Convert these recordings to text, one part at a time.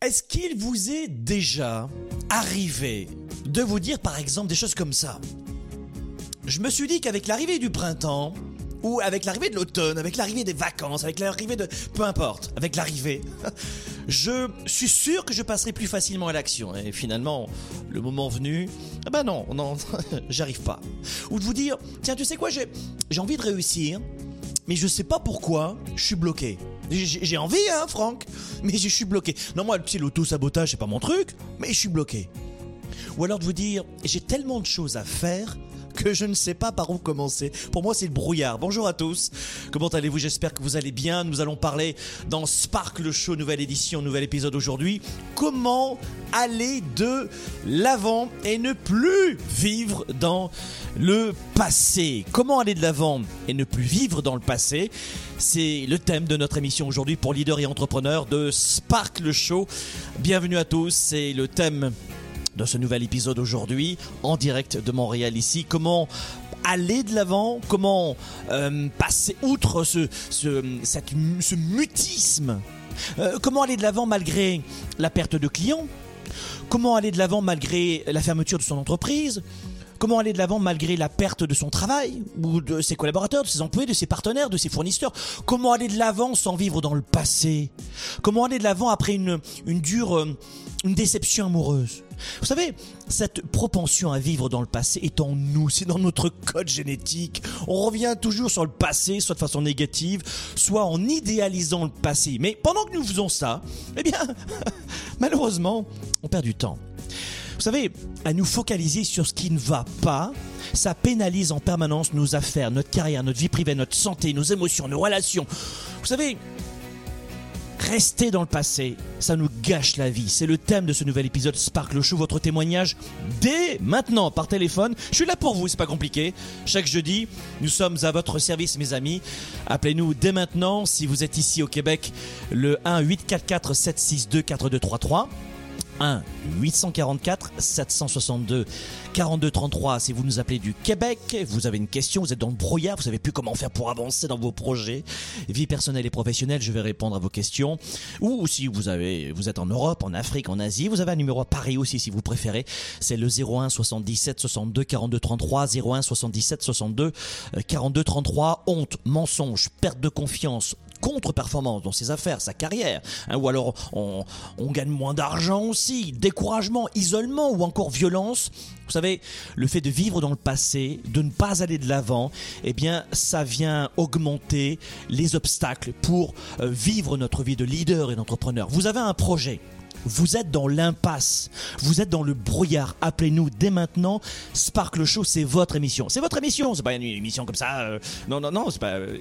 Est-ce qu'il vous est déjà arrivé de vous dire par exemple des choses comme ça? Je me suis dit qu'avec l'arrivée du printemps, ou avec l'arrivée de l'automne, avec l'arrivée des vacances, avec l'arrivée de... Peu importe, avec l'arrivée, je suis sûr que je passerai plus facilement à l'action. Et finalement, le moment venu, ah ben non, non, j'arrive pas. Ou de vous dire, tiens, tu sais quoi, j'ai envie de réussir, mais je sais pas pourquoi, je suis bloqué. J'ai envie, hein, Franck, mais je suis bloqué. Non, moi, tu sais, l'auto-sabotage, c'est pas mon truc, mais je suis bloqué. Ou alors de vous dire, j'ai tellement de choses à faire que je ne sais pas par où commencer. Pour moi, c'est le brouillard. Bonjour à tous. Comment allez-vous? J'espère que vous allez bien. Nous allons parler dans Spark le Show, nouvelle édition, nouvel épisode aujourd'hui. Comment aller de l'avant et ne plus vivre dans le passé? Comment aller de l'avant et ne plus vivre dans le passé? C'est le thème de notre émission aujourd'hui pour leaders et entrepreneurs de Spark le Show. Bienvenue à tous. C'est le thème de ce nouvel épisode aujourd'hui en direct de Montréal ici. Comment aller de l'avant, comment euh, passer outre ce mutisme, Euh, comment aller de l'avant malgré la perte de clients, comment aller de l'avant malgré la fermeture de son entreprise, Comment aller de l'avant malgré la perte de son travail ou de ses collaborateurs, de ses employés, de ses partenaires, de ses fournisseurs? Comment aller de l'avant sans vivre dans le passé? Comment aller de l'avant après une, une dure euh, une déception amoureuse? Vous savez, cette propension à vivre dans le passé est en nous, c'est dans notre code génétique. On revient toujours sur le passé, soit de façon négative, soit en idéalisant le passé. Mais pendant que nous faisons ça, eh bien, malheureusement, on perd du temps. Vous savez, à nous focaliser sur ce qui ne va pas, ça pénalise en permanence nos affaires, notre carrière, notre vie privée, notre santé, nos émotions, nos relations. Vous savez, rester dans le passé, ça nous gâche la vie. C'est le thème de ce nouvel épisode Sparkle Show, votre témoignage dès maintenant par téléphone. Je suis là pour vous, c'est pas compliqué. Chaque jeudi, nous sommes à votre service, mes amis. Appelez-nous dès maintenant si vous êtes ici au Québec, le 1 844 762 4233. 1 844 762 42 33 si vous nous appelez du Québec, vous avez une question, vous êtes dans le brouillard, vous savez plus comment faire pour avancer dans vos projets, vie personnelle et professionnelle, je vais répondre à vos questions. Ou si vous avez vous êtes en Europe, en Afrique, en Asie, vous avez un numéro à Paris aussi si vous préférez, c'est le 01 77 62 42 33 01 77 62 euh, 42 33 honte, mensonge, perte de confiance, contre-performance dans ses affaires, sa carrière, hein, ou alors on, gagne moins d'argent aussi, découragement, isolement ou encore violence. Vous savez, le fait de vivre dans le passé, de ne pas aller de l'avant, eh bien, ça vient augmenter les obstacles pour euh, vivre notre vie de leader et d'entrepreneur. Vous avez un projet. Vous êtes dans l'impasse, vous êtes dans le brouillard. Appelez-nous dès maintenant. Sparkle Show, c'est votre émission. C'est votre émission, c'est pas une émission comme ça. euh, non, non, non.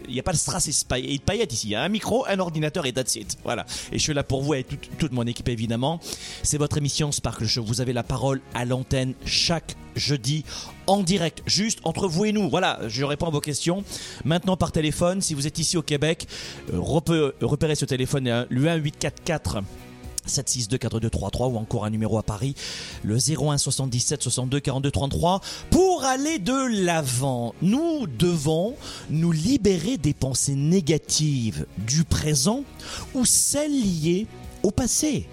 Il n'y a pas de strass et de paillettes ici. Il y a un micro, un ordinateur et that's it. Voilà. Et je suis là pour vous et toute, toute mon équipe évidemment. C'est votre émission Sparkle Show. Vous avez la parole à l'antenne chaque jeudi en direct, juste entre vous et nous. Voilà, je réponds à vos questions. Maintenant par téléphone, si vous êtes ici au Québec, euh, repé- repérez ce téléphone, hein, le 1844 762 4233 ou encore un numéro à Paris, le 01 77 62 42 33. Pour aller de l'avant, nous devons nous libérer des pensées négatives du présent ou celles liées au passé.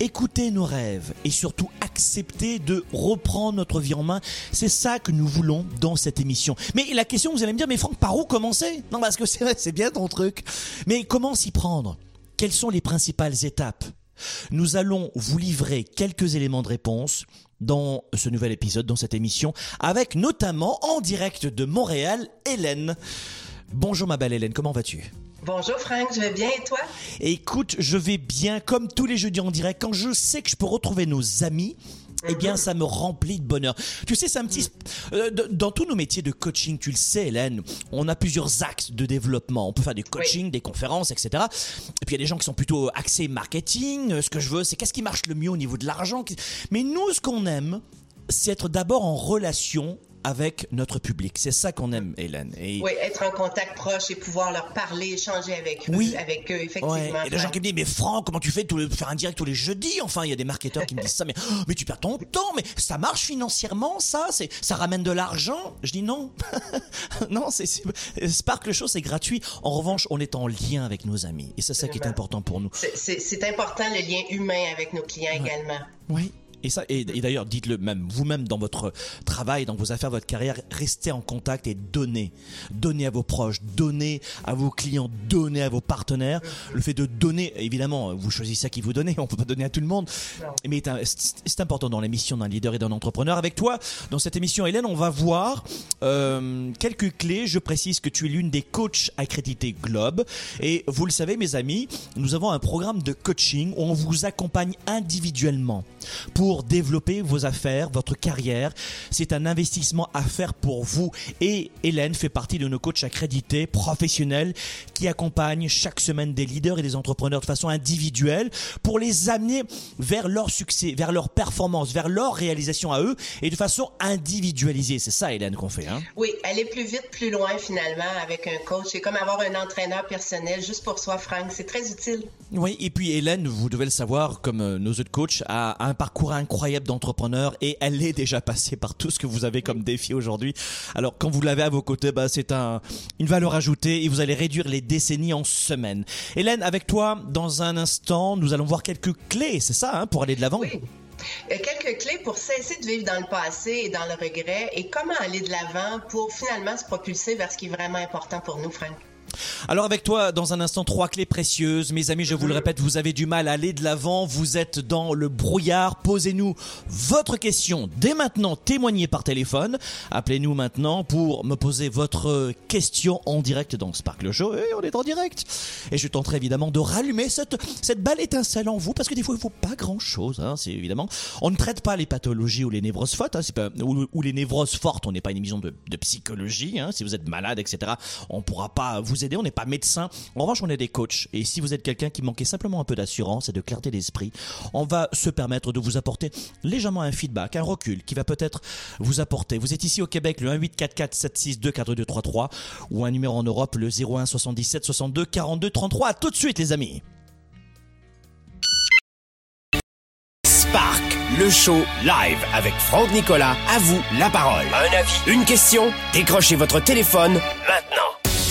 Écouter nos rêves et surtout accepter de reprendre notre vie en main, c'est ça que nous voulons dans cette émission. Mais la question, vous allez me dire, mais Franck, par où commencer Non, parce que c'est bien ton truc. Mais comment s'y prendre? Quelles sont les principales étapes? Nous allons vous livrer quelques éléments de réponse dans ce nouvel épisode, dans cette émission, avec notamment en direct de Montréal, Hélène. Bonjour ma belle Hélène, comment vas-tu? Bonjour Franck, je vais bien et toi? Écoute, je vais bien comme tous les jeudis en direct quand je sais que je peux retrouver nos amis eh bien, ça me remplit de bonheur. Tu sais, c'est un petit... Euh, dans tous nos métiers de coaching, tu le sais, Hélène, on a plusieurs axes de développement. On peut faire du coaching, des conférences, etc. Et puis, il y a des gens qui sont plutôt axés marketing. Ce que je veux, c'est qu'est-ce qui marche le mieux au niveau de l'argent. Mais nous, ce qu'on aime, c'est être d'abord en relation avec notre public. C'est ça qu'on aime, Hélène. Et... Oui, être en contact proche et pouvoir leur parler, échanger avec eux, oui. avec eux, effectivement. Ouais. Il y a des gens qui me disent, mais Franck, comment tu fais de faire un direct tous les jeudis? Enfin, il y a des marketeurs qui me disent ça, mais, oh, mais tu perds ton temps, mais ça marche financièrement, ça? C'est, Ça ramène de l'argent? Je dis non. non, c'est, Spark le Show, c'est gratuit. En revanche, on est en lien avec nos amis. Et c'est ça qui est important pour nous. C'est important, le lien humain avec nos clients également. Oui, et ça, et, d'ailleurs, dites-le même vous-même dans votre travail, dans vos affaires, votre carrière, restez en contact et donnez, donnez à vos proches, donnez à vos clients, donnez à vos partenaires. Le fait de donner, évidemment, vous choisissez à qui vous donnez, on peut pas donner à tout le monde, mais c'est important dans l'émission d'un leader et d'un entrepreneur. Avec toi, dans cette émission, Hélène, on va voir euh, quelques clés. Je précise que tu es l'une des coachs accrédités Globe, et vous le savez, mes amis, nous avons un programme de coaching où on vous accompagne individuellement pour pour développer vos affaires, votre carrière. C'est un investissement à faire pour vous. Et Hélène fait partie de nos coachs accrédités, professionnels, qui accompagnent chaque semaine des leaders et des entrepreneurs de façon individuelle pour les amener vers leur succès, vers leur performance, vers leur réalisation à eux et de façon individualisée. C'est ça, Hélène, qu'on fait. Hein? Oui, aller plus vite, plus loin finalement avec un coach. C'est comme avoir un entraîneur personnel juste pour soi, Franck. C'est très utile. Oui, et puis Hélène, vous devez le savoir, comme euh, nos autres coachs, a un parcours incroyable d'entrepreneur et elle est déjà passée par tout ce que vous avez comme défi aujourd'hui. Alors quand vous l'avez à vos côtés, bah, c'est un, une valeur ajoutée et vous allez réduire les décennies en semaines. Hélène, avec toi, dans un instant, nous allons voir quelques clés, c'est ça, hein, pour aller de l'avant? Oui. Quelques clés pour cesser de vivre dans le passé et dans le regret et comment aller de l'avant pour finalement se propulser vers ce qui est vraiment important pour nous, Franck. Alors avec toi, dans un instant, trois clés précieuses. Mes amis, je vous le répète, vous avez du mal à aller de l'avant, vous êtes dans le brouillard. Posez-nous votre question dès maintenant, témoignez par téléphone. Appelez-nous maintenant pour me poser votre question en direct dans Spark le Show. Et on est en direct. Et je tenterai évidemment de rallumer cette, cette balle étincelle en vous, parce que des fois, il faut pas grand-chose. Hein, c'est évidemment, on ne traite pas les pathologies ou les névroses fortes, hein, pas, ou, les névroses fortes. On n'est pas une émission de, psychologie. Hein, si vous êtes malade, etc., on pourra pas vous aider, on n'est pas médecin. En revanche, on est des coachs. Et si vous êtes quelqu'un qui manquait simplement un peu d'assurance et de clarté d'esprit, on va se permettre de vous apporter légèrement un feedback, un recul qui va peut-être vous apporter. Vous êtes ici au Québec, le 1844 762 4233 ou un numéro en Europe, le 01 77 62 42 33. À tout de suite, les amis. Spark, le show live avec Franck Nicolas. À vous la parole. Un avis, une question, décrochez votre téléphone maintenant.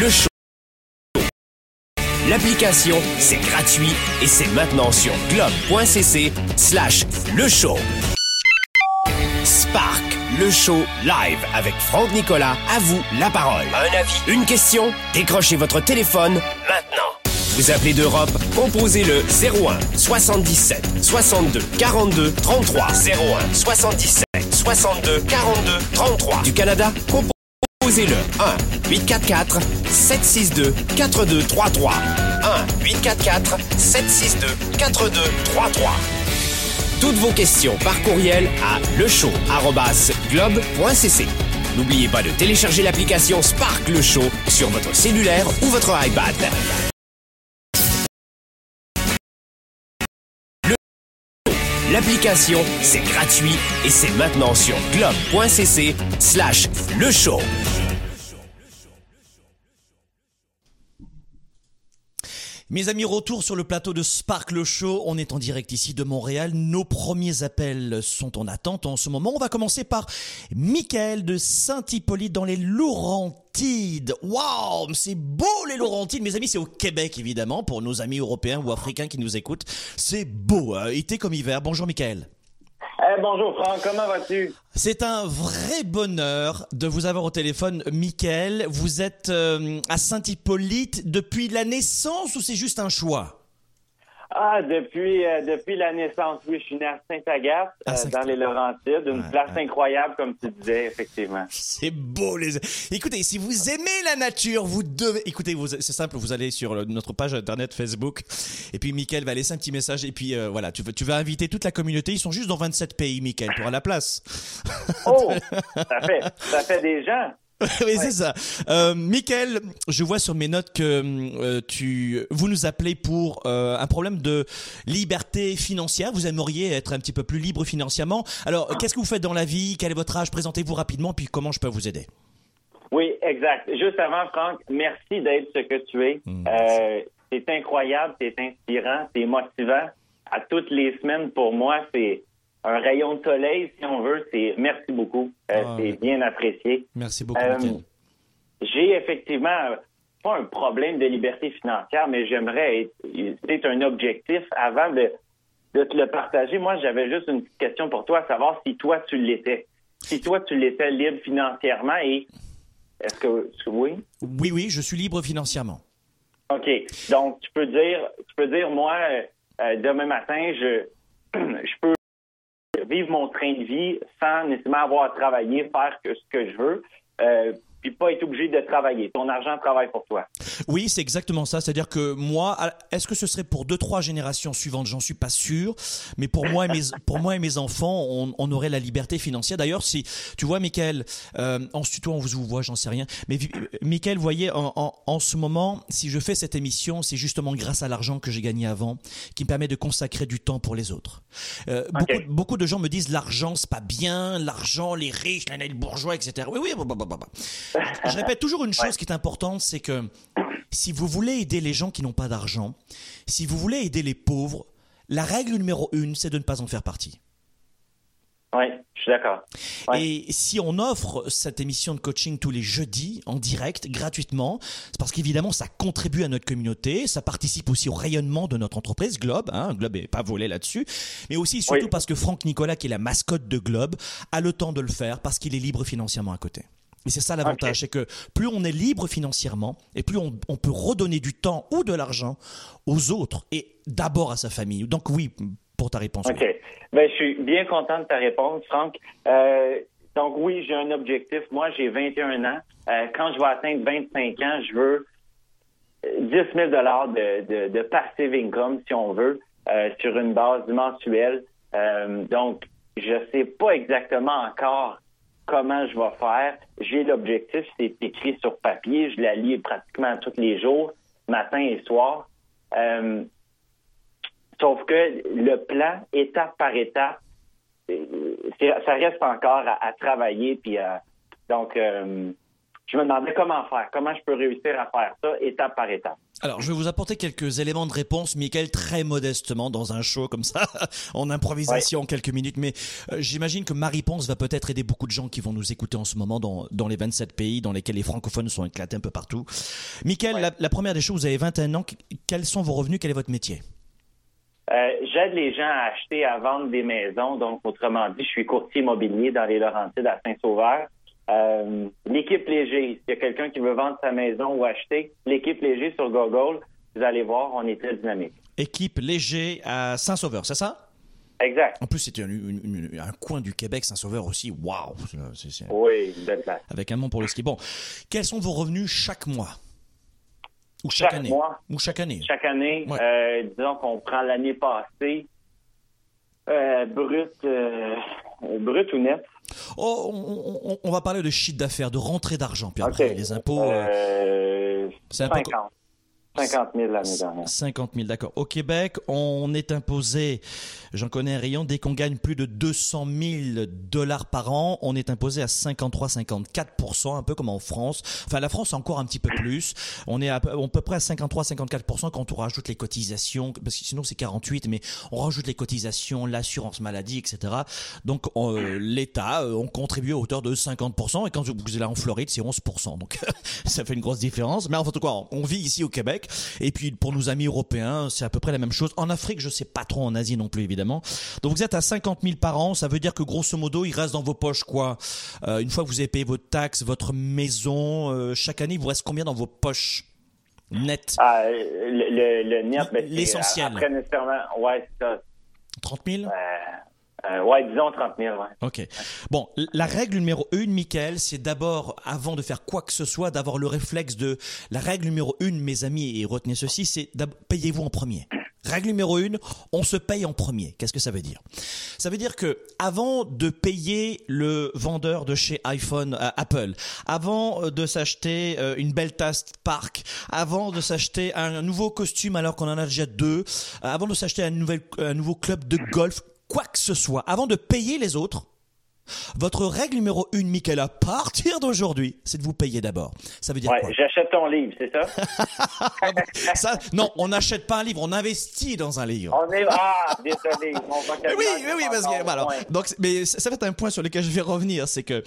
Le show. L'application, c'est gratuit et c'est maintenant sur globe.cc slash le show. Spark, le show live avec Franck Nicolas. À vous la parole. Un avis, une question, décrochez votre téléphone maintenant. Vous appelez d'Europe, composez le 01 77 62 42 33 01 77 62 42 33 du Canada, composez Posez le 1 844 762 4233 1 844 762 4233 Toutes vos questions par courriel à lechaud@globe.cc. N'oubliez pas de télécharger l'application Spark le Show sur votre cellulaire ou votre iPad. L'application, c'est gratuit et c'est maintenant sur globe.cc slash le show. Mes amis, retour sur le plateau de Sparkle Show. On est en direct ici de Montréal. Nos premiers appels sont en attente en ce moment. On va commencer par Michael de Saint-Hippolyte dans les Laurentides. Waouh, c'est beau les Laurentides. Mes amis, c'est au Québec évidemment pour nos amis européens ou africains qui nous écoutent. C'est beau, hein. été comme hiver. Bonjour Michael. Eh, bonjour Franck, comment vas-tu? C'est un vrai bonheur de vous avoir au téléphone, Michael. Vous êtes euh, à Saint-Hippolyte depuis la naissance ou c'est juste un choix? Ah, depuis, euh, depuis la naissance, oui, je suis né à Saint-Agathe, À euh, dans les Laurentides, une Ouais, place ouais. incroyable, comme tu disais, effectivement. C'est beau les. Écoutez, si vous aimez la nature, vous devez. Écoutez, vous... c'est simple, vous allez sur notre page internet Facebook, et puis Mickaël va laisser un petit message, et puis euh, voilà, tu vas, tu vas inviter toute la communauté. Ils sont juste dans 27 pays, Mickaël, pour à la place. Oh, ça fait, ça fait des gens. oui, c'est ça. Euh, Mickaël, je vois sur mes notes que euh, tu, vous nous appelez pour euh, un problème de liberté financière. Vous aimeriez être un petit peu plus libre financièrement. Alors, qu'est-ce que vous faites dans la vie? Quel est votre âge? Présentez-vous rapidement, puis comment je peux vous aider? Oui, exact. Juste avant, Franck, merci d'être ce que tu es. Mm, Euh, c'est incroyable, c'est inspirant, c'est motivant. À toutes les semaines, pour moi, c'est un rayon de soleil, si on veut. C'est merci beaucoup. Euh, Ah, c'est bien apprécié. Merci beaucoup, Euh. J'ai effectivement pas un problème de liberté financière, mais j'aimerais être. C'est un objectif avant de, de te le partager. Moi, j'avais juste une petite question pour toi, à savoir si toi tu l'étais. Si toi tu l'étais libre financièrement et est-ce que oui? Oui, oui, je suis libre financièrement. OK. Donc tu peux dire tu peux dire moi euh, demain matin je je peux vivre mon train de vie sans nécessairement avoir à travailler, faire que ce que je veux. euh, puis pas être obligé de travailler. Ton argent travaille pour toi. Oui, c'est exactement ça. C'est-à-dire que moi, est-ce que ce serait pour deux, trois générations suivantes? J'en suis pas sûr. Mais pour moi et mes, pour moi et mes enfants, on, on aurait la liberté financière. D'ailleurs, si tu vois, Michael, euh, en se tutoie, on vous voit, j'en sais rien. Mais euh, Michael, voyez, en, en, en ce moment, si je fais cette émission, c'est justement grâce à l'argent que j'ai gagné avant, qui me permet de consacrer du temps pour les autres. Euh, beaucoup, beaucoup de gens me disent l'argent, c'est pas bien, l'argent, les riches, les bourgeois, etc. Oui, oui, bah, bah, bah, bah. Je répète toujours une chose qui est importante, c'est que si vous voulez aider les gens qui n'ont pas d'argent, si vous voulez aider les pauvres, la règle numéro une, c'est de ne pas en faire partie. Oui, je suis d'accord. Ouais. Et si on offre cette émission de coaching tous les jeudis en direct, gratuitement, c'est parce qu'évidemment ça contribue à notre communauté, ça participe aussi au rayonnement de notre entreprise Globe. Hein, Globe est pas volé là-dessus, mais aussi surtout Oui. parce que Franck Nicolas, qui est la mascotte de Globe, a le temps de le faire parce qu'il est libre financièrement à côté. Et c'est ça l'avantage, c'est que plus on est libre financièrement et plus on, on peut redonner du temps ou de l'argent aux autres et d'abord à sa famille. Donc oui, pour ta réponse. OK. Ben, je suis bien content de ta réponse, Franck. Euh, donc, oui, j'ai un objectif. Moi, j'ai 21 ans. Euh, quand je vais atteindre 25 ans, je veux euh, 10 000 de, de, de passive income, si on veut, euh, sur une base mensuelle. Euh, donc, je sais pas exactement encore comment je vais faire. J'ai l'objectif, c'est écrit sur papier. Je la lis pratiquement tous les jours, matin et soir. Euh, Sauf que le plan, étape par étape, euh, ça reste encore à, travailler. Puis à- donc, euh, je me demandais comment faire, comment je peux réussir à faire ça étape par étape. Alors, je vais vous apporter quelques éléments de réponse, Michael, très modestement, dans un show comme ça, en improvisation, en quelques minutes. Mais euh, j'imagine que ma réponse va peut-être aider beaucoup de gens qui vont nous écouter en ce moment dans, dans les 27 pays dans lesquels les francophones sont éclatés un peu partout. Michael, Ouais. la, la première des choses, vous avez 21 ans. Quels sont vos revenus? Quel est votre métier? Euh, J'aide les gens à acheter, à vendre des maisons. Donc, autrement dit, je suis courtier immobilier dans les Laurentides à Saint-Sauveur. Euh, l'équipe léger, s'il y a quelqu'un qui veut vendre sa maison ou acheter, l'équipe léger sur Google, vous allez voir, on est très dynamique. Équipe léger à Saint-Sauveur, c'est ça? Exact. En plus, c'était un, une- une- un coin du Québec, Saint-Sauveur aussi. Waouh Oui, de place. Avec un nom pour le ski. Bon, quels sont vos revenus chaque mois? Ou chaque, Chaque année? mois. Ou chaque année? Chaque année, Ouais. euh, disons qu'on prend l'année passée, euh, brut, euh, brut ou net. Oh, on, on- on va parler de chiffre d'affaires, de rentrée d'argent, puis après les impôts. euh, Euh, c'est un peu 50. 50 000 l'année dernière. 50 000, d'accord. Au Québec, on est imposé, j'en connais un rayon, dès qu'on gagne plus de 200 000 dollars par an, on est imposé à 53-54%, un peu comme en France. Enfin, la France, encore un petit peu plus. On est à peu, à peu près à 53-54% quand on rajoute les cotisations, parce que sinon c'est 48, mais on rajoute les cotisations, l'assurance maladie, etc. Donc, euh, l'État, euh, on contribue à hauteur de 50%, et quand vous êtes là en Floride, c'est 11%. Donc, ça fait une grosse différence. Mais en tout cas, on vit ici au Québec. Et puis, pour nos amis européens, c'est à peu près la même chose. En Afrique, je sais pas trop, en Asie non plus, évidemment. Donc, vous êtes à 50 000 par an. Ça veut dire que, grosso modo, il reste dans vos poches quoi euh, Une fois que vous avez payé vos taxes, votre maison, euh, chaque année, il vous reste combien dans vos poches net ah, le, le, net, ben, l'essentiel. Après nécessairement, ouais, ça. 30 000 euh, ouais, disons 30 000, ouais. OK. Bon, la règle numéro une, Michael, c'est d'abord, avant de faire quoi que ce soit, d'avoir le réflexe de... La règle numéro une, mes amis, et retenez ceci, c'est payez-vous en premier. Règle numéro une, on se paye en premier. Qu'est-ce que ça veut dire? Ça veut dire que avant de payer le vendeur de chez iPhone, euh, Apple, avant euh, de s'acheter euh, une belle tasse Park, avant de s'acheter un nouveau costume alors qu'on en a déjà deux, avant de s'acheter un, un nouveau club de golf, quoi que ce soit, avant de payer les autres, votre règle numéro une, Michael, à partir d'aujourd'hui, c'est de vous payer d'abord. Ça veut dire ouais, quoi J'achète ton livre, c'est ça? ça Non, on n'achète pas un livre, on investit dans un livre. On est ah, désolé. oui, oui, oui, parce que voilà. Donc, mais ça va être un point sur lequel je vais revenir, c'est que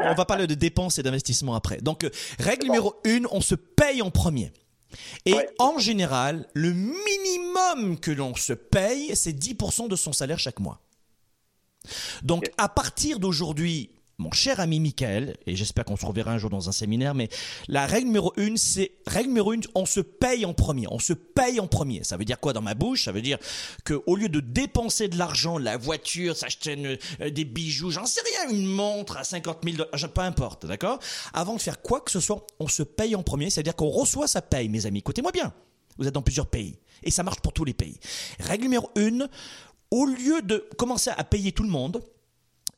on va parler de dépenses et d'investissement après. Donc, euh, règle numéro une, on se paye en premier. Et en général, le minimum que l'on se paye, c'est 10% de son salaire chaque mois. Donc, à partir d'aujourd'hui, mon cher ami Michael, et j'espère qu'on se reverra un jour dans un séminaire, mais la règle numéro une, c'est, règle numéro une, on se paye en premier. On se paye en premier. Ça veut dire quoi dans ma bouche? Ça veut dire que au lieu de dépenser de l'argent, la voiture, s'acheter euh, des bijoux, j'en sais rien, une montre à 50 000 dollars, peu importe, d'accord? Avant de faire quoi que ce soit, on se paye en premier. C'est-à-dire qu'on reçoit sa paye, mes amis. Écoutez-moi bien. Vous êtes dans plusieurs pays. Et ça marche pour tous les pays. Règle numéro une, au lieu de commencer à payer tout le monde,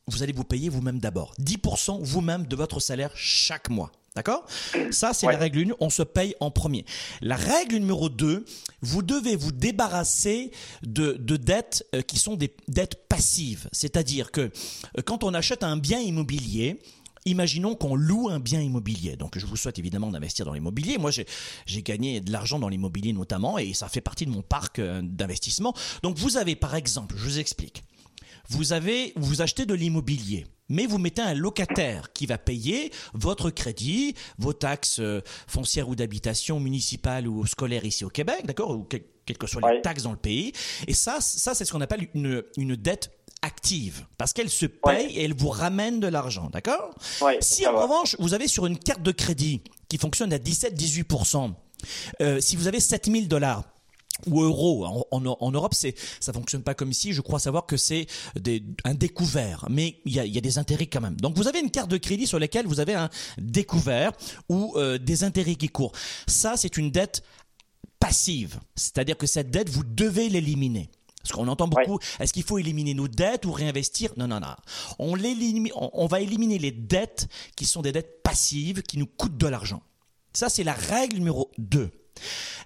vous allez vous payer vous-même d'abord. 10% vous-même de votre salaire chaque mois. D'accord? Ça, c'est la règle 1, on se paye en premier. La règle numéro 2, vous devez vous débarrasser de, de dettes euh, qui sont des dettes passives. C'est-à-dire que euh, quand on achète un bien immobilier, Imaginons qu'on loue un bien immobilier. Donc, je vous souhaite évidemment d'investir dans l'immobilier. Moi, j'ai gagné de l'argent dans l'immobilier notamment et ça fait partie de mon parc euh, d'investissement. Donc, vous avez par exemple, je vous explique, vous avez, vous achetez de l'immobilier mais vous mettez un locataire qui va payer votre crédit, vos taxes euh, foncières ou d'habitation municipale ou scolaire ici au Québec, d'accord, ou quelles que soient les taxes dans le pays. Et ça, ça c'est ce qu'on appelle une, une dette active parce qu'elle se paye et elle vous ramène de l'argent, d'accord? Si en revanche, vous avez sur une carte de crédit qui fonctionne à 17-18%, euh, si vous avez 7000 dollars, ou euros. En, en, Europe, c'est ça fonctionne pas comme ici. Je crois savoir que c'est un découvert, mais il y a, y a, des intérêts quand même. Donc vous avez une carte de crédit sur laquelle vous avez un découvert ou euh, des intérêts qui courent. Ça, c'est une dette passive, c'est-à-dire que cette dette, vous devez l'éliminer. Parce qu'on entend beaucoup, est-ce qu'il faut éliminer nos dettes ou réinvestir? Non, non, non. On, on va éliminer les dettes qui sont des dettes passives, qui nous coûtent de l'argent. Ça, c'est la règle numéro 2.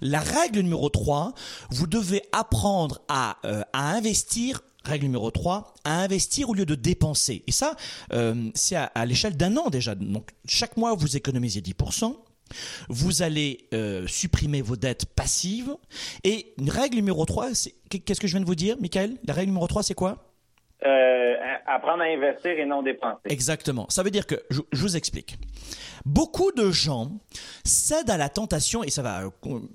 La règle numéro 3, vous devez apprendre à, euh, à investir Règle numéro 3, à investir au lieu de dépenser. Et ça, euh, c'est à, à l'échelle d'un an déjà. Donc chaque mois, vous économisez 10%. Vous allez euh, supprimer vos dettes passives. Et une règle numéro 3, qu'est-ce que je viens de vous dire, Michael? La règle numéro 3, c'est quoi? Euh, Apprendre à investir et non dépenser. Exactement. Ça veut dire que, je, vous explique. Beaucoup de gens cèdent à la tentation, et ça va,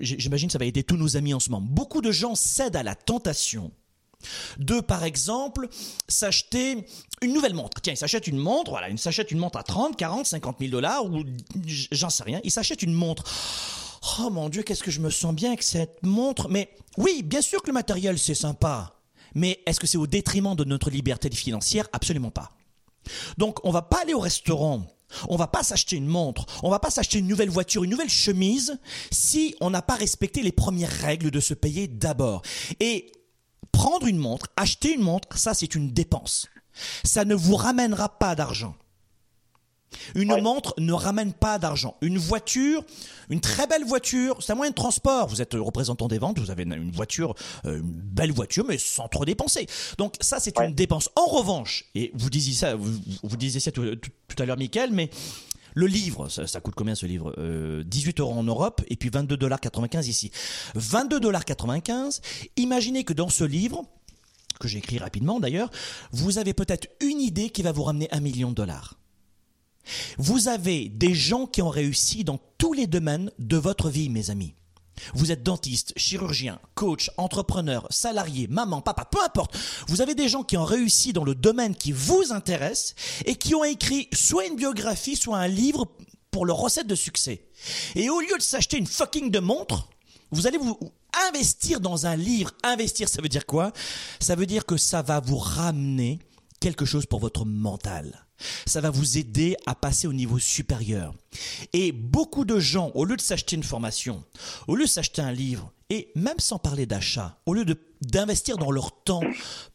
j'imagine ça va aider tous nos amis en ce moment. Beaucoup de gens cèdent à la tentation de, par exemple, s'acheter une nouvelle montre. Tiens, il s'achète une montre, voilà, il s'achète une montre à 30, 40, 50 000 dollars, ou j'en sais rien, il s'achète une montre. Oh mon Dieu, qu'est-ce que je me sens bien avec cette montre. Mais oui, bien sûr que le matériel, c'est sympa. Mais est-ce que c'est au détriment de notre liberté financière? Absolument pas. Donc, on va pas aller au restaurant on va pas s'acheter une montre, on va pas s'acheter une nouvelle voiture, une nouvelle chemise si on n'a pas respecté les premières règles de se payer d'abord. Et prendre une montre, acheter une montre, ça c'est une dépense. Ça ne vous ramènera pas d'argent. Une Ouais. montre ne ramène pas d'argent. Une voiture, une très belle voiture, c'est un moyen de transport. Vous êtes représentant des ventes, vous avez une voiture, euh, une belle voiture, mais sans trop dépenser. Donc ça, c'est Ouais. une dépense. En revanche, et vous disiez ça, vous, vous disiez ça tout, tout- tout à l'heure, Michael, mais le livre, ça, ça coûte combien ce livre? Euh, 18 euros en Europe et puis 22,95 ici. 22,95 Imaginez que dans ce livre, que j'ai écrit rapidement d'ailleurs, vous avez peut-être une idée qui va vous ramener un million de dollars. Vous avez des gens qui ont réussi dans tous les domaines de votre vie, mes amis. Vous êtes dentiste, chirurgien, coach, entrepreneur, salarié, maman, papa, peu importe. Vous avez des gens qui ont réussi dans le domaine qui vous intéresse et qui ont écrit soit une biographie, soit un livre pour leur recette de succès. Et au lieu de s'acheter une fucking de montre, vous allez vous investir dans un livre. Investir, ça veut dire quoi? Ça veut dire que ça va vous ramener quelque chose pour votre mental. Ça va vous aider à passer au niveau supérieur. Et beaucoup de gens, au lieu de s'acheter une formation, au lieu de s'acheter un livre, et même sans parler d'achat, au lieu d'investir dans leur temps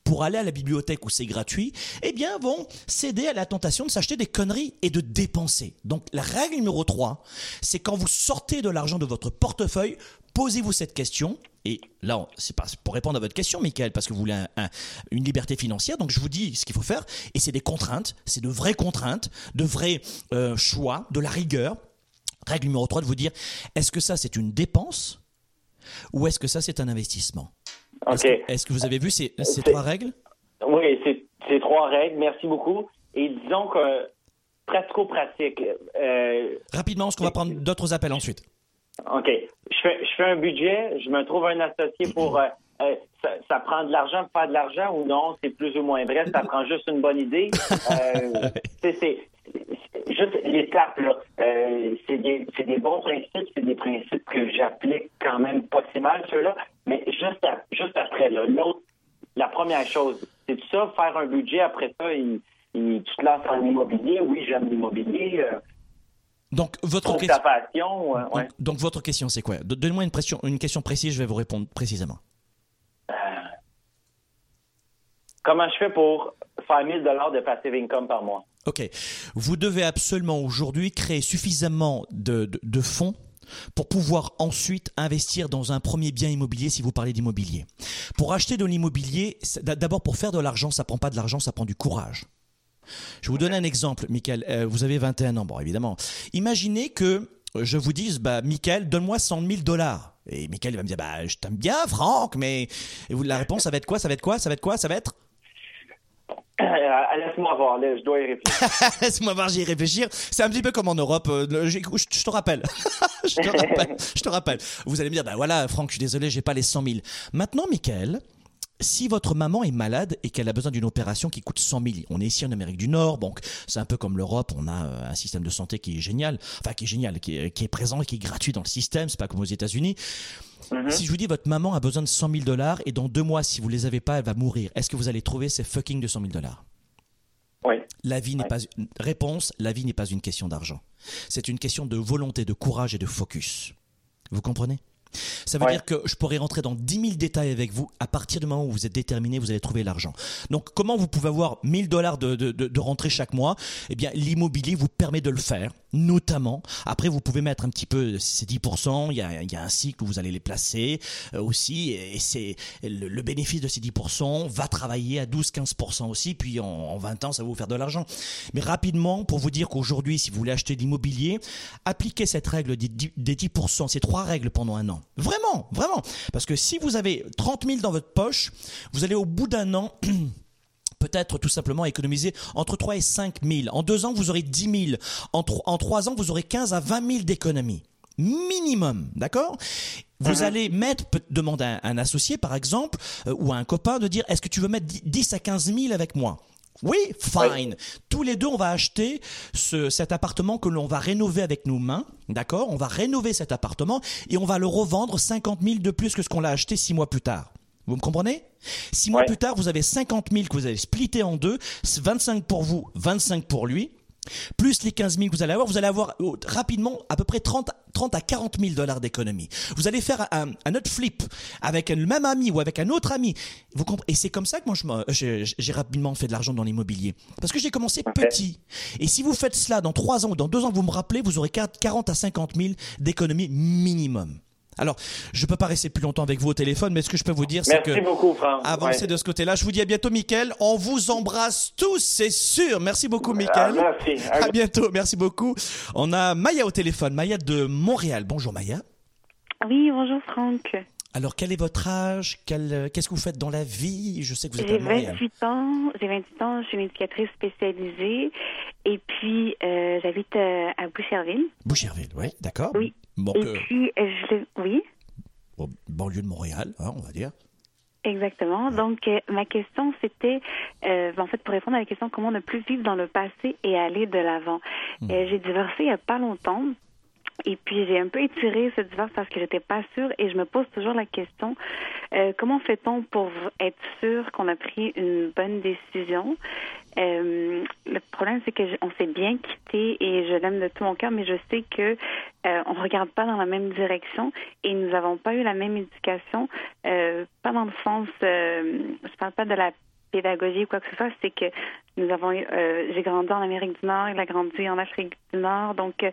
pour aller à la bibliothèque où c'est gratuit, eh bien vont céder à la tentation de s'acheter des conneries et de dépenser. Donc la règle numéro 3, c'est quand vous sortez de l'argent de votre portefeuille, posez-vous cette question. Et là, c'est pas pour répondre à votre question, Michael, parce que vous voulez un- un- une liberté financière. Donc, je vous dis ce qu'il faut faire. Et c'est des contraintes, c'est de vraies contraintes, de vrais euh, choix, de la rigueur. Règle numéro 3 de vous dire est-ce que ça, c'est une dépense ou est-ce que ça, c'est un investissement? Est-ce que, est-ce que vous avez vu ces, ces trois règles? Oui, c'est c'est trois règles. Merci beaucoup. Et disons que pratico-pratique. euh, Rapidement, parce qu'on va prendre d'autres appels ensuite. OK. Je fais, je fais un budget, je me trouve un associé pour. euh, euh, ça, ça prend de l'argent pour faire de l'argent ou non? C'est plus ou moins bref, ça prend juste une bonne idée? Euh, c'est- juste l'étape, là. C'est des, c'est des bons principes, c'est des principes que j'applique quand même pas si mal, ceux-là. Mais juste, à- juste après, là, l'autre, la première chose, c'est tout ça, faire un budget, après ça, il, il- tu te lances en immobilier. Oui, j'aime l'immobilier. Euh, Donc, votre question. ta passion. euh, ouais. Donc, donc, votre question, c'est quoi? Do- Donnez-moi une, pression- une question précise, je vais vous répondre précisément. Comment je fais pour faire 1000 dollars de passive income par mois? Ok. Vous devez absolument aujourd'hui créer suffisamment de, de- de fonds pour pouvoir ensuite investir dans un premier bien immobilier si vous parlez d'immobilier. Pour acheter de l'immobilier, d'abord pour faire de l'argent, ça prend pas de l'argent, ça prend du courage. Je vais vous donne un exemple, Michael. Euh, vous avez 21 ans, bon évidemment. Imaginez que euh, je vous dise, bah Michael, donne-moi 100 000 dollars. Et Michael va me dire, bah je t'aime bien, Franck, mais et vous, la réponse, ça va être quoi Ça va être quoi Ça va être quoi Ça va être? Euh, Laisse-moi voir, là, je dois y réfléchir. Laisse-moi voir, j'y réfléchir. C'est un petit peu comme en Europe. euh, je te rappelle. je te rappelle. Je te rappelle. Vous allez me dire, bah voilà, Franck, je suis désolé, j'ai pas les 100 000. Maintenant, Michael, si votre maman est malade et qu'elle a besoin d'une opération qui coûte 100 000, on est ici en Amérique du Nord, donc c'est un peu comme l'Europe, on a euh, un système de santé qui est génial, enfin qui est génial, qui est, qui est présent et qui est gratuit dans le système, c'est pas comme aux États-Unis. Si je vous dis votre maman a besoin de 100 000 dollars et dans deux mois, si vous les avez pas, elle va mourir, est-ce que vous allez trouver ces fucking 200 000 dollars? Oui. la vie n'est pas une réponse, la vie n'est pas une question d'argent. C'est une question de volonté, de courage et de focus. Vous comprenez? Ça veut Ouais. dire que je pourrais rentrer dans 10 000 détails avec vous. À partir du moment où vous êtes déterminé, vous allez trouver l'argent. Donc, comment vous pouvez avoir 1000 dollars de, de, de, rentrée chaque mois? Eh bien, l'immobilier vous permet de le faire, notamment. Après, vous pouvez mettre un petit peu ces 10%. Il y a, il y a un cycle où vous allez les placer euh, aussi. Et c'est le, le bénéfice de ces 10% va travailler à 12-15% aussi. Puis en, en 20 ans, ça va vous faire de l'argent. Mais rapidement, pour vous dire qu'aujourd'hui, si vous voulez acheter de l'immobilier, appliquez cette règle des 10%, des 10%, ces trois règles pendant un an. Vraiment, vraiment. Parce que si vous avez 30 000 dans votre poche, vous allez au bout d'un an peut-être tout simplement économiser entre 3 et 5 000. En deux ans, vous aurez 10 000. En, tro- en trois ans, vous aurez 15 à 20 000 d'économies. Minimum, d'accord? Vous allez mettre, demander à un, un associé par exemple, euh, ou à un copain de dire est-ce que tu veux mettre 10 10 à 15 000 avec moi? Oui, fine. Tous les deux, on va acheter ce, cet appartement que l'on va rénover avec nos mains, d'accord? On va rénover cet appartement et on va le revendre 50 000 de plus que ce qu'on l'a acheté six mois plus tard. Vous me comprenez? Six mois Ouais. plus tard, vous avez 50 000 que vous allez splitter en deux, 25 pour vous, 25 pour lui. Plus les 15 000 que vous allez avoir, vous allez avoir euh, rapidement à peu près 30, 30 à 40 000 dollars d'économie. Vous allez faire un, un autre flip avec le même ami ou avec un autre ami. Vous comprenez? Et c'est comme ça que moi j'ai rapidement fait de l'argent dans l'immobilier. Parce que j'ai commencé petit. Et si vous faites cela dans 3 ans ou dans 2 ans, vous me rappelez, vous aurez 40 à 50 000 d'économie minimum. Alors, je peux pas rester plus longtemps avec vous au téléphone, mais ce que je peux vous dire, c'est que Merci beaucoup, Franck. avancez Ouais. de ce côté-là. Je vous dis à bientôt, Mickaël. On vous embrasse tous, c'est sûr. Merci beaucoup, Ah, Mickaël. merci. À bientôt, merci beaucoup. On a Maya au téléphone, Maya de Montréal. Bonjour Maya. Oui, bonjour Franck. Alors quel est votre âge? Euh, Qu'est-ce que vous faites dans la vie? Je sais que vous êtes J'ai à Montréal. 28 ans, j'ai 28 ans, je suis une éducatrice spécialisée et puis euh, j'habite euh, à Boucherville. Boucherville, oui, d'accord. Oui. Bon, Et puis je oui, bon, banlieue de Montréal, hein, on va dire. exactement. Donc ma question c'était euh, en fait pour répondre à la question comment ne plus vivre dans le passé et aller de l'avant? Hmm. J'ai divorcé il y a pas longtemps. Et puis j'ai un peu étiré ce divorce parce que j'étais pas sûre et je me pose toujours la question euh, comment fait-on pour être sûr qu'on a pris une bonne décision? Euh, Le problème c'est que on s'est bien quitté et je l'aime de tout mon cœur, mais je sais que euh, on regarde pas dans la même direction et nous avons pas eu la même éducation, euh, pas dans le sens, je parle pas de la pédagogie ou quoi que ce soit, c'est que nous avons, eu- euh, j'ai grandi en Amérique du Nord, il a grandi en Afrique du Nord, donc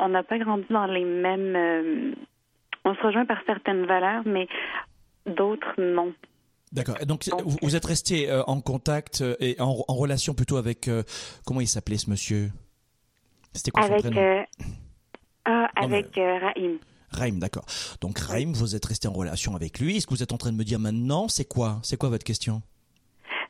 on n'a pas grandi dans les mêmes. euh, on se rejoint par certaines valeurs, mais d'autres non. D'accord. Et Donc vous, êtes resté euh, en contact euh, et en, en relation plutôt avec comment il s'appelait ce monsieur? C'était quoi son Avec, prénom? euh, ah, Non, mais- avec euh, Raïm. Raïm, d'accord. Donc Raïm, vous êtes resté en relation avec lui. Ce que vous êtes en train de me dire maintenant, c'est quoi? C'est quoi votre question?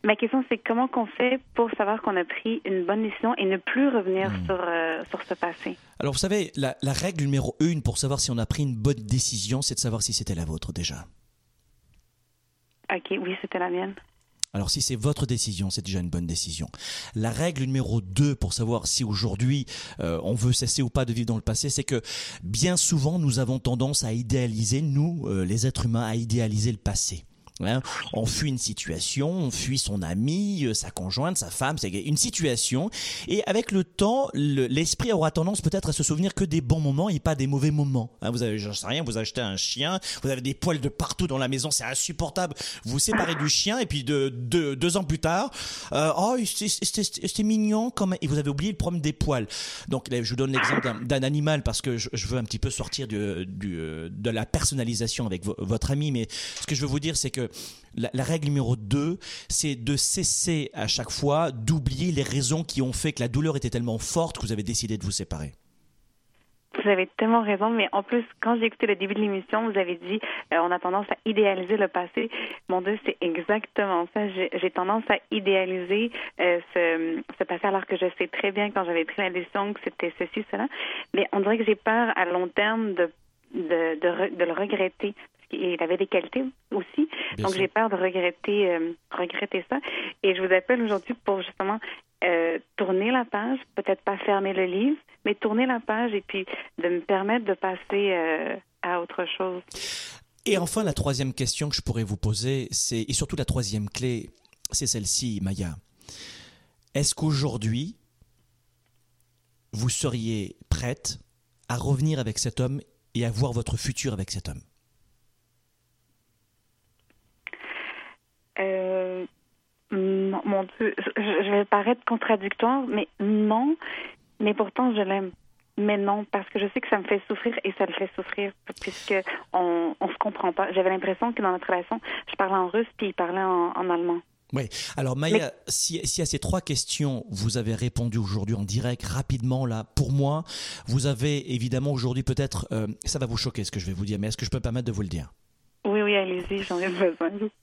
Ma question, c'est comment qu'on fait pour savoir qu'on a pris une bonne décision et ne plus revenir Hmm. sur, euh, sur ce passé? Alors vous savez, la, la règle numéro une pour savoir si on a pris une bonne décision, c'est de savoir si c'était la vôtre déjà. OK, oui, c'était la mienne. Alors si c'est votre décision, c'est déjà une bonne décision. La règle numéro 2 pour savoir si aujourd'hui euh, on veut cesser ou pas de vivre dans le passé, c'est que bien souvent nous avons tendance à idéaliser, nous euh, les êtres humains, à idéaliser le passé. Hein, on fuit une situation, on fuit son ami, euh, sa conjointe, sa femme, c'est une situation. Et avec le temps, le- l'esprit aura tendance peut-être à se souvenir que des bons moments et pas des mauvais moments. Hein, vous avez, j'en sais rien, vous achetez un chien, vous avez des poils de partout dans la maison, c'est insupportable. Vous séparez du chien et puis de, de- deux ans plus tard, euh, oh c'était mignon même. Et vous avez oublié le problème des poils. Donc là, je vous donne l'exemple d'un- animal parce que je, veux un petit peu sortir de la personnalisation avec vo- votre ami. Mais ce que je veux vous dire, c'est que la, règle numéro 2, c'est de cesser à chaque fois d'oublier les raisons qui ont fait que la douleur était tellement forte que vous avez décidé de vous séparer. Vous avez tellement raison, mais en plus, quand j'ai écouté le début de l'émission, vous avez dit euh, on a tendance à idéaliser le passé. Mon Dieu, c'est exactement ça. J'ai tendance à idéaliser euh, ce, passé alors que je sais très bien quand j'avais pris la décision que c'était ceci, cela. Mais on dirait que j'ai peur à long terme de le regretter. Qu'il avait des qualités aussi. Bien Donc j'ai peur de regretter, euh, regretter ça. Et je vous appelle aujourd'hui pour justement euh, tourner la page, peut-être pas fermer le livre, mais tourner la page et puis de me permettre de passer euh, à autre chose. Et enfin, la troisième question que je pourrais vous poser, c'est, et surtout la troisième clé, c'est celle-ci, Maya. Est-ce qu'aujourd'hui, vous seriez prête à revenir avec cet homme et à voir votre futur avec cet homme? Euh, mon Dieu, je, vais paraître contradictoire, mais non, mais pourtant je l'aime. Mais non, parce que je sais que ça me fait souffrir et ça le fait souffrir puisque on, on se comprend pas. J'avais l'impression que dans notre relation, je parlais en russe puis il parlait en, en allemand. Oui. Alors Maya, si, si à ces trois questions vous avez répondu aujourd'hui en direct rapidement là, pour moi, vous avez évidemment aujourd'hui peut-être, euh, ça va vous choquer ce que je vais vous dire, mais est-ce que je peux me permettre de vous le dire?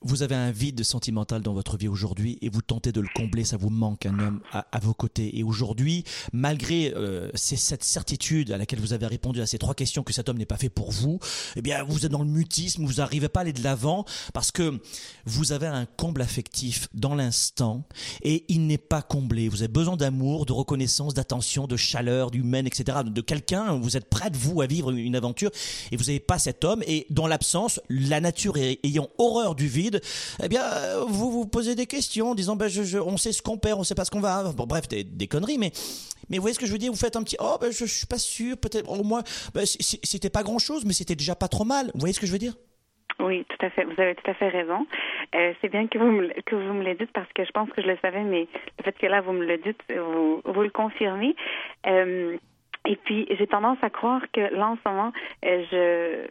Vous avez un vide sentimental dans votre vie aujourd'hui et vous tentez de le combler, ça vous manque un homme à, vos côtés. Et aujourd'hui, malgré euh, cette certitude à laquelle vous avez répondu à ces trois questions que cet homme n'est pas fait pour vous, eh bien vous êtes dans le mutisme, vous n'arrivez pas à aller de l'avant parce que vous avez un comble affectif dans l'instant et il n'est pas comblé. Vous avez besoin d'amour, de reconnaissance, d'attention, de chaleur, d'humaine, etc. De quelqu'un, vous êtes prêt de vous à vivre une aventure et vous n'avez pas cet homme et dans l'absence, la nature nature ayant horreur du vide, eh bien, euh, vous vous posez des questions en disant, ben, on sait ce qu'on perd, on sait pas ce qu'on va. Bref, des, conneries, mais, mais vous voyez ce que je veux dire? Vous faites un petit, oh, ben, je, je suis pas sûr, peut-être, au moins, ben, c'était pas grand-chose, mais c'était déjà pas trop mal. Vous voyez ce que je veux dire? Oui, tout à fait. Vous avez tout à fait raison. Euh, c'est bien que vous me, que vous me le dites parce que je pense que je le savais, mais le fait que là vous me le dites, vous, vous le confirmez. Euh, et puis j'ai tendance à croire que là en ce moment, je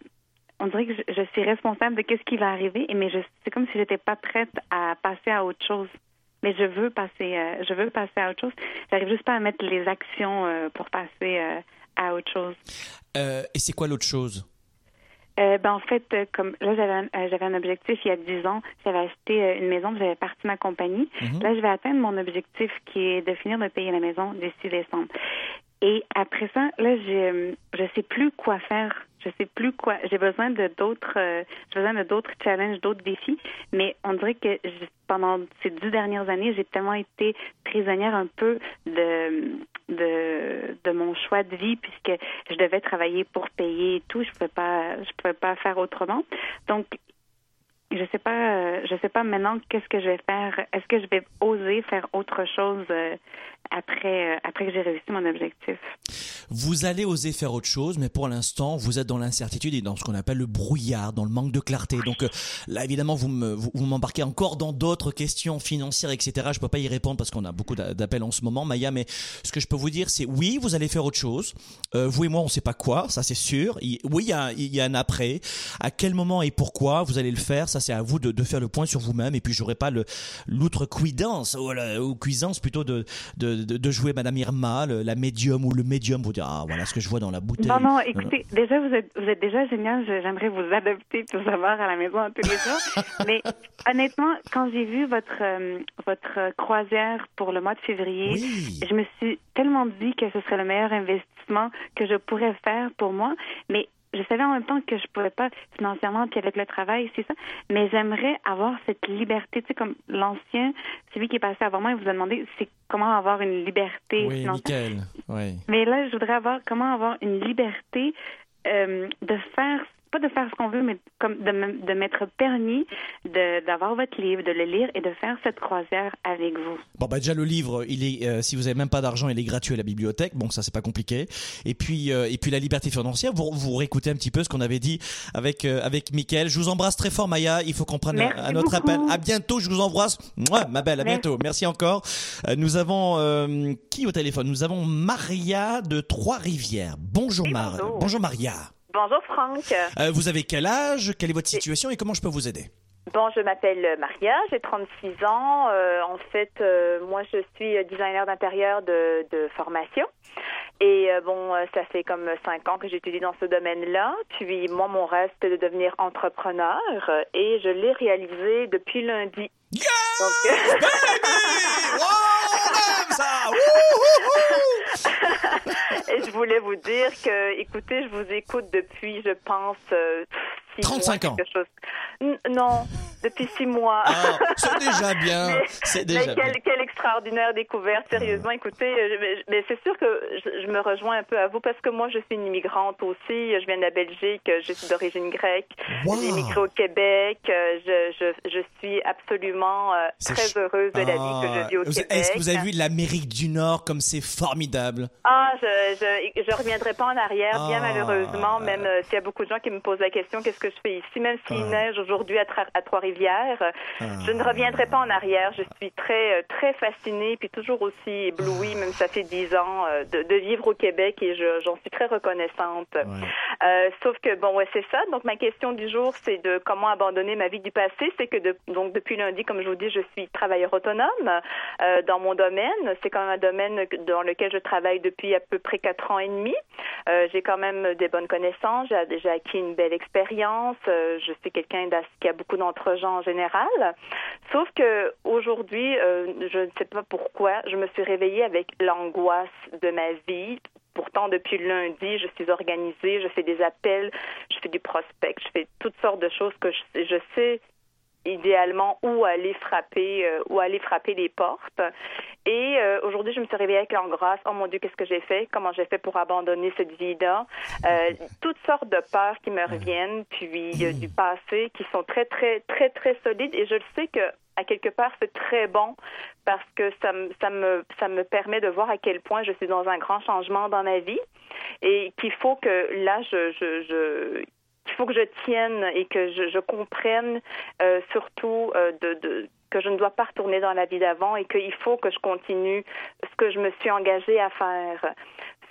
on dirait que je, je suis responsable de qu'est-ce qui va arriver, mais je c'est comme si j'étais pas prête à passer à autre chose. Mais je veux passer, euh, je veux passer à autre chose. J'arrive juste pas à mettre les actions euh, pour passer euh, à autre chose. et c'est quoi l'autre chose? Ben, en fait, comme là, j'avais un, j'avais un objectif il y a 10 ans. J'avais acheté une maison, j'avais parti ma compagnie. Mhm. Là, je vais atteindre mon objectif qui est de finir de payer la maison d'ici décembre. Et après ça, là, je je sais plus quoi faire. Je sais plus quoi. J'ai besoin de d'autres, euh, j'ai besoin de d'autres challenges, d'autres défis. Mais on dirait que je- pendant ces dix dernières années, j'ai tellement été prisonnière un peu de de de mon choix de vie puisque je devais travailler pour payer et tout. Je pouvais pas, je pouvais pas faire autrement. Donc je sais pas, euh, je sais pas maintenant qu'est-ce que je vais faire. Est-ce que je vais oser faire autre chose euh, après, euh, après que j'ai réussi mon objectif? Vous allez oser faire autre chose, mais pour l'instant, vous êtes dans l'incertitude et dans ce qu'on appelle le brouillard, dans le manque de clarté. Donc euh, là, évidemment, vous me, vous, vous m'embarquez encore dans d'autres questions financières, etc. Je peux pas y répondre parce qu'on a beaucoup d'a- d'appels en ce moment, Maya. Mais ce que je peux vous dire, c'est oui, vous allez faire autre chose. Euh, vous et moi, on sait pas quoi, ça c'est sûr. Oui, il y a, il y a un après. À quel moment et pourquoi vous allez le faire, ça c'est à vous de, de faire le point sur vous-même. Et puis j'aurai pas le l'outrecuidance ou, la- ou cuisance plutôt de, de, de, de jouer Madame Irma, le- la médium ou le médium. Vous dire ah voilà ce que je vois dans la bouteille. Non, non, écoutez, déjà, vous êtes, vous êtes déjà génial. J'aimerais vous adopter pour savoir à la maison tous les jours. Mais honnêtement, quand j'ai vu votre, euh, votre croisière pour le mois de février, Oui. je me suis tellement dit que ce serait le meilleur investissement que je pourrais faire pour moi. Mais je savais en même temps que je pouvais pas financièrement, puis avec le travail, c'est ça. Mais j'aimerais avoir cette liberté, tu sais, comme l'ancien, celui qui est passé avant moi, il vous a demandé c'est comment avoir une liberté Oui, financière? Oui. Mais là, je voudrais avoir comment avoir une liberté euh, de faire pas de faire ce qu'on veut, mais comme de, de m'être permis de d'avoir votre livre, de le lire et de faire cette croisière avec vous. Bon bah déjà le livre, il est euh, si vous avez même pas d'argent, il est gratuit à la bibliothèque. Bon ça c'est pas compliqué. Et puis euh, et puis la liberté financière, vous vous réécoutez un petit peu ce qu'on avait dit avec euh, avec Mickaël. Je vous embrasse très fort Maya, il faut qu'on prenne Merci un, autre beaucoup. appel. À bientôt, je vous embrasse. Mouah, ma belle, à Merci. bientôt. Merci encore. Euh, nous avons euh, qui au téléphone? Nous avons Maria de Trois-Rivières. Bonjour Mar- bonjour. bonjour Maria. Bonjour Franck. Euh, vous avez quel âge? Quelle est votre situation et comment je peux vous aider? Bon, je m'appelle Maria, j'ai 36 ans. Euh, en fait, euh, moi, je suis designer d'intérieur de, de formation. Et euh, bon, euh, ça fait comme cinq ans que j'étudie dans ce domaine-là. Puis moi, mon rêve, c'était de devenir entrepreneur euh, et je l'ai réalisé depuis lundi. Donc, ça et je voulais vous dire que, écoutez, je vous écoute depuis, je pense, euh, six 35 mois, ans. quelque chose. N- non, depuis six mois. Ah, c'est déjà bien. Mais- C'est Mais déjà bien. quelle, extraordinaire découverte, sérieusement. Écoutez, mais- mais c'est sûr que je, je me rejoins un peu à vous parce que moi, je suis une immigrante aussi. Je viens de la Belgique, je suis d'origine grecque. Wow. J'ai immigré au Québec. euh, Je, je, je suis absolument euh, très ch- heureuse de la vie que Ah, je vis au Québec. Est-ce que vous avez vu l'Amérique du Nord comme c'est formidable? Ah, je, je reviendrai pas en arrière, bien Ah. malheureusement, même euh, s'il y a beaucoup de gens qui me posent la question, qu'est-ce que je fais ici, même s'il Ah. neige aujourd'hui à, Trois-Rivières, Ah. je ne reviendrai pas en arrière. Je suis très, euh, très fascinée, puis toujours aussi Ah. éblouie, même ça fait dix ans, euh, de, de vivre au Québec et je- j'en suis très reconnaissante. Ouais. Sauf que bon, ouais, c'est ça. Donc ma question du jour, c'est de comment abandonner ma vie du passé. C'est que de- donc depuis lundi, comme je vous dis, je suis travailleur autonome euh, dans mon domaine. C'est quand même un domaine dans lequel je travaille depuis à peu près quatre ans et demi. Euh, j'ai quand même des bonnes connaissances. J'ai acquis une belle expérience. Euh, je suis quelqu'un qui a beaucoup d'entre-gens en général. Sauf que aujourd'hui, je ne sais pas pourquoi, je me suis réveillée avec l'angoisse de ma vie. Pourtant, depuis lundi, je suis organisée, je fais des appels, je fais du prospect, je fais toutes sortes de choses que je sais idéalement où aller frapper, euh, où aller frapper les portes. Et euh, aujourd'hui, je me suis réveillée avec l'angoisse. Oh mon Dieu, qu'est-ce que j'ai fait? Comment j'ai fait pour abandonner cette vie-là? Euh, toutes sortes de peurs qui me reviennent, puis euh, du passé, qui sont très, très, très, très solides. Et je le sais que à quelque part, c'est très bon parce que ça me, ça, me, ça me permet de voir à quel point je suis dans un grand changement dans ma vie et qu'il faut que là, je, je, je il faut que je tienne et que je, je comprenne euh, surtout euh, de, de, que je ne dois pas retourner dans la vie d'avant et qu'il faut que je continue ce que je me suis engagée à faire.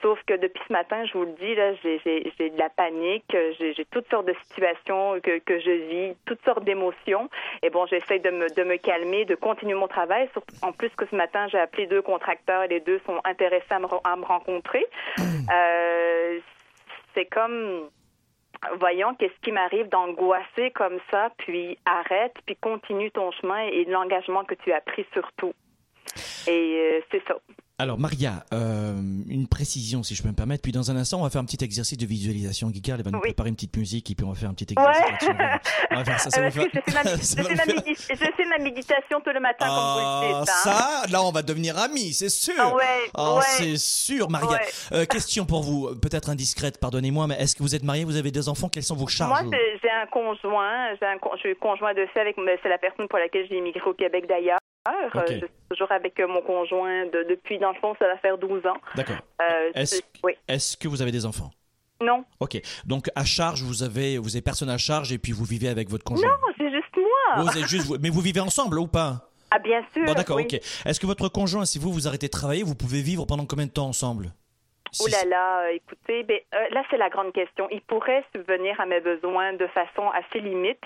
Sauf que depuis ce matin, je vous le dis, là, j'ai, j'ai, j'ai de la panique, j'ai, j'ai toutes sortes de situations que, que je vis, toutes sortes d'émotions. Et bon, j'essaie de me, de me calmer, de continuer mon travail. En plus que ce matin, j'ai appelé deux contracteurs et les deux sont intéressés à me, à me rencontrer. Euh, c'est comme voyons qu'est-ce qui m'arrive d'angoisser comme ça, puis arrête, puis continue ton chemin et l'engagement que tu as pris surtout. Et euh, c'est ça. Alors Maria, euh, une précision si je peux me permettre, puis dans un instant on va faire un petit exercice de visualisation. Guy Carl va nous Oui. préparer une petite musique et puis on va faire un petit exercice. Ouais. On va- faire ça, ça va faire- je, fais ma, je ça va fais ma faire- médi- je fais ma méditation tout le matin, comme vous le Ah, hein. ça, là on va devenir amis, c'est sûr. Ah ouais, Ah, ouais. c'est sûr, Maria. Ouais. Euh, question pour vous, peut-être indiscrète, pardonnez-moi, mais est-ce que vous êtes mariée, vous avez des enfants, quelles sont vos charges? Moi, j'ai un conjoint, j'ai un, con- je suis conjoint de fait avec, c'est la personne pour laquelle j'ai immigré au Québec d'ailleurs. Euh, je suis toujours avec euh, mon conjoint de- depuis, dans le fond, ça va faire 12 ans. D'accord. Euh, Est-ce oui. que vous avez des enfants? Non, Ok, donc à charge, vous avez, vous avez personne à charge et puis vous vivez avec votre conjoint? non, c'est juste moi. Vous êtes juste, mais vous vivez ensemble ou pas? Ah, bien sûr. Bon, d'accord, oui. ok. Est-ce que votre conjoint, si vous vous arrêtez de travailler, vous pouvez vivre pendant combien de temps ensemble? Oh là là, écoutez, ben, euh, là c'est la grande question. Il pourrait subvenir à mes besoins de façon assez limite,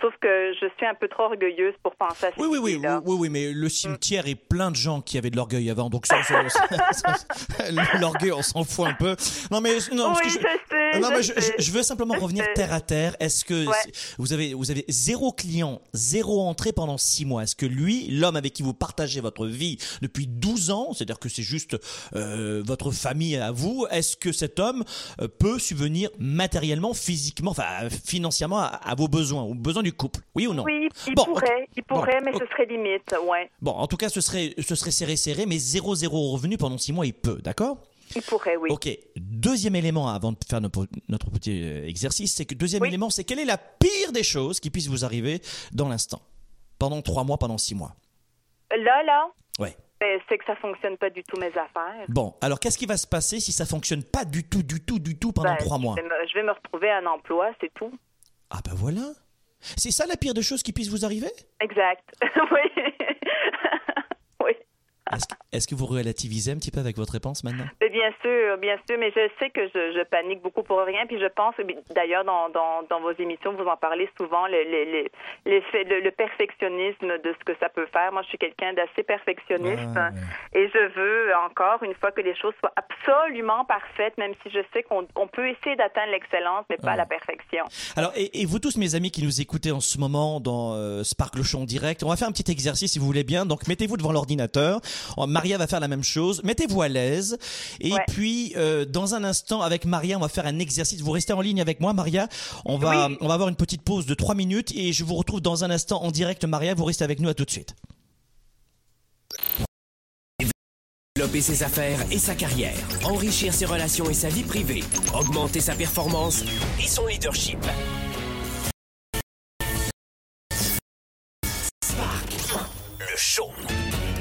sauf que je suis un peu trop orgueilleuse pour penser à cette Oui, oui, oui, oui, oui, oui, mais le cimetière est plein de gens qui avaient de l'orgueil avant, donc ça, ça- ça- ça- l'orgueil, on s'en fout un peu. Non, mais non, Oui, je sais, non, je mais je, sais. je- je veux simplement revenir terre à terre. Est-ce que Ouais. vous avez vous avez zéro client, zéro entrée pendant six mois? Est-ce que lui, l'homme avec qui vous partagez votre vie depuis 12 ans, c'est-à-dire que c'est juste euh, votre famille à vous, est-ce que cet homme euh, peut subvenir matériellement, physiquement, enfin financièrement à, à vos besoins, aux besoins du couple? Oui ou non? Oui, il Bon, pourrait, il pourrait, Bon, mais ce serait limite, ouais. Bon, en tout cas, ce serait, ce serait serré, serré, mais zéro, zéro revenu pendant six mois, il peut, d'accord? Il pourrait, oui. Ok. Deuxième élément, avant de faire notre, notre petit euh, exercice, c'est que deuxième Oui. élément, c'est quelle est la pire des choses qui puisse vous arriver dans l'instant? Pendant trois mois, pendant six mois? Là, là, Ouais. Ben, c'est que ça fonctionne pas du tout mes affaires. Bon, alors qu'est-ce qui va se passer si ça fonctionne pas du tout, du tout, du tout pendant Ben, trois mois? Je vais, me, je vais me retrouver un emploi, c'est tout. Ah ben voilà C'est ça la pire des choses qui puisse vous arriver? Exact. oui. Est-ce que vous relativisez un petit peu avec votre réponse maintenant? Bien sûr, bien sûr, mais je sais que je, je panique beaucoup pour rien, puis je pense, d'ailleurs, dans, dans, dans vos émissions, vous en parlez souvent, le, le, perfectionnisme de ce que ça peut faire. Moi, je suis quelqu'un d'assez perfectionniste Ah, et je veux, encore une fois, que les choses soient absolument parfaites, même si je sais qu'on on peut essayer d'atteindre l'excellence, mais pas Ah. la perfection. Alors, et, et vous tous, mes amis qui nous écoutez en ce moment dans euh, en direct, on va faire un petit exercice si vous voulez bien. Donc, mettez-vous devant l'ordinateur. Oh, Maria va faire la même chose. Mettez-vous à l'aise. Et Ouais. puis, euh, dans un instant, avec Maria, on va faire un exercice. Vous restez en ligne avec moi, Maria. On va, Oui. on va avoir une petite pause de trois minutes et je vous retrouve dans un instant en direct, Maria. Vous restez avec nous. À tout de suite. Développer ses affaires et sa carrière, enrichir ses relations et sa vie privée, augmenter sa performance et son leadership.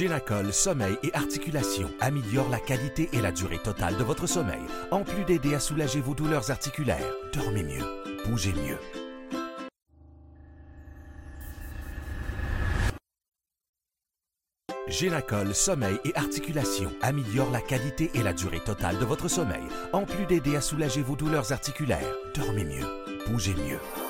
Génacol Sommeil et Articulation améliore la qualité et la durée totale de votre sommeil, en plus d'aider à soulager vos douleurs articulaires. Dormez mieux, bougez mieux. Génacol Sommeil et Articulation améliore la qualité et la durée totale de votre sommeil, en plus d'aider à soulager vos douleurs articulaires. Dormez mieux, bougez mieux.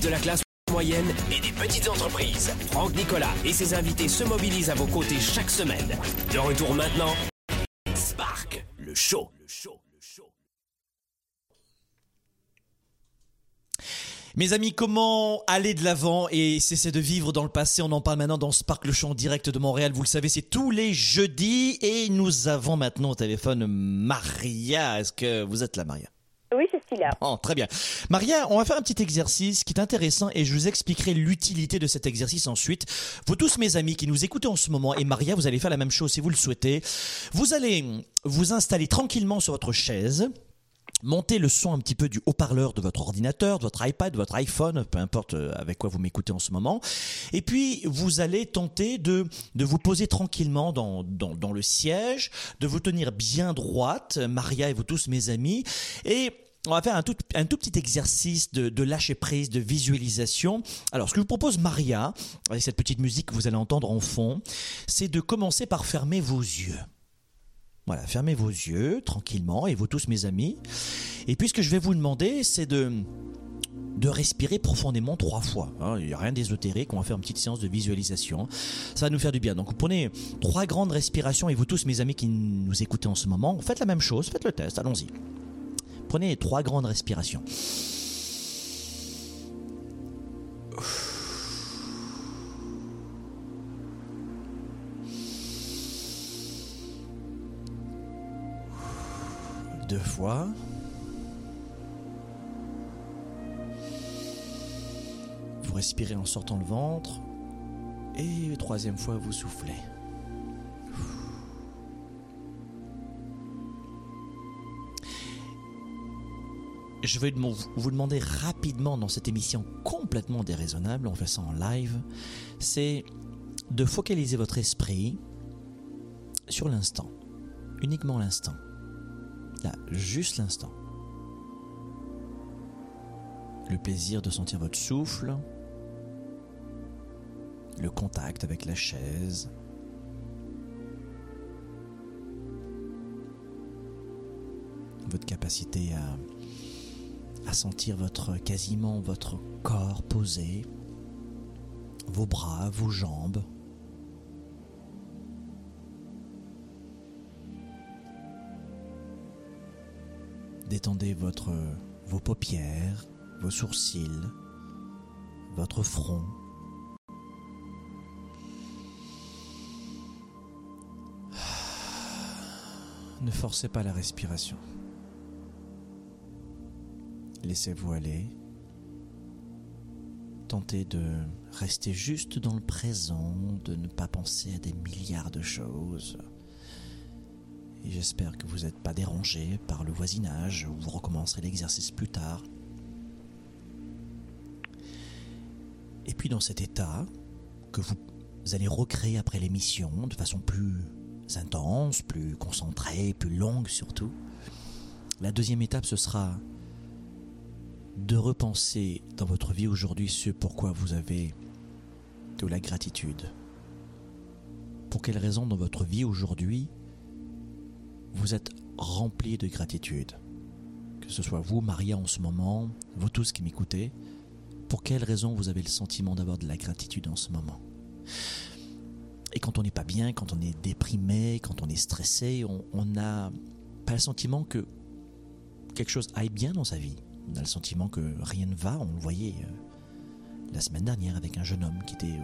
De la classe moyenne et des petites entreprises. Franck Nicolas et ses invités se mobilisent à vos côtés chaque semaine. De retour maintenant, Spark, le show. Le show. Mes amis, comment aller de l'avant et cesser de vivre dans le passé? On en parle maintenant dans Spark le en direct de Montréal. Vous le savez, c'est tous les jeudis et nous avons maintenant au téléphone Maria. Est-ce que vous êtes là, Maria? Oh, très bien. Maria, on va faire un petit exercice qui est intéressant et je vous expliquerai l'utilité de cet exercice ensuite. Vous tous mes amis qui nous écoutez en ce moment et Maria, vous allez faire la même chose si vous le souhaitez. Vous allez vous installer tranquillement sur votre chaise. Montez le son un petit peu du haut-parleur de votre ordinateur, de votre iPad, de votre iPhone, peu importe euh, avec quoi vous m'écoutez en ce moment. Et puis, vous allez tenter de, de vous poser tranquillement dans, dans, dans le siège, de vous tenir bien droite, Maria et vous tous mes amis. Et on va faire un tout, petit exercice de, lâcher prise, de visualisation. Alors, ce que je vous propose, Maria, avec cette petite musique que vous allez entendre en fond, c'est de commencer par fermer vos yeux. Voilà, fermez vos yeux tranquillement et vous tous mes amis. Et puis ce que je vais vous demander, c'est de de respirer profondément trois fois. Hein. Il n'y a rien d'ésotérique, on va faire une petite séance de visualisation. Ça va nous faire du bien. Donc vous prenez trois grandes respirations et vous tous mes amis qui nous écoutez en ce moment, faites la même chose, faites le test, allons-y. Prenez trois grandes respirations. Deux fois. Vous respirez en sortant le ventre. Et troisième fois, vous soufflez. Je vais vous demander rapidement dans cette émission complètement déraisonnable, on fait ça en live, c'est de focaliser votre esprit sur l'instant, uniquement l'instant. Juste l'instant. Le plaisir de sentir votre souffle, le contact avec la chaise, votre capacité à, à sentir votre quasiment votre corps posé, vos bras, vos jambes. Détendez votre, vos paupières, vos sourcils, votre front. Ne forcez pas la respiration. Laissez-vous aller. Tentez de rester juste dans le présent, de ne pas penser à des milliards de choses. J'espère que vous n'êtes pas dérangé par le voisinage ou vous recommencerez l'exercice plus tard. Et puis dans cet état que vous allez recréer après l'émission de façon plus intense, plus concentrée, plus longue surtout, la deuxième étape ce sera de repenser dans votre vie aujourd'hui ce pourquoi vous avez de la gratitude pour quelle raison dans votre vie aujourd'hui vous êtes rempli de gratitude? Que ce soit vous, Maria, en ce moment, vous tous qui m'écoutez, pour quelle raison vous avez le sentiment d'avoir de la gratitude en ce moment? Et quand on n'est pas bien, quand on est déprimé, quand on est stressé, on n'a pas le sentiment que quelque chose aille bien dans sa vie. On a le sentiment que rien ne va. On le voyait euh, la semaine dernière avec un jeune homme qui était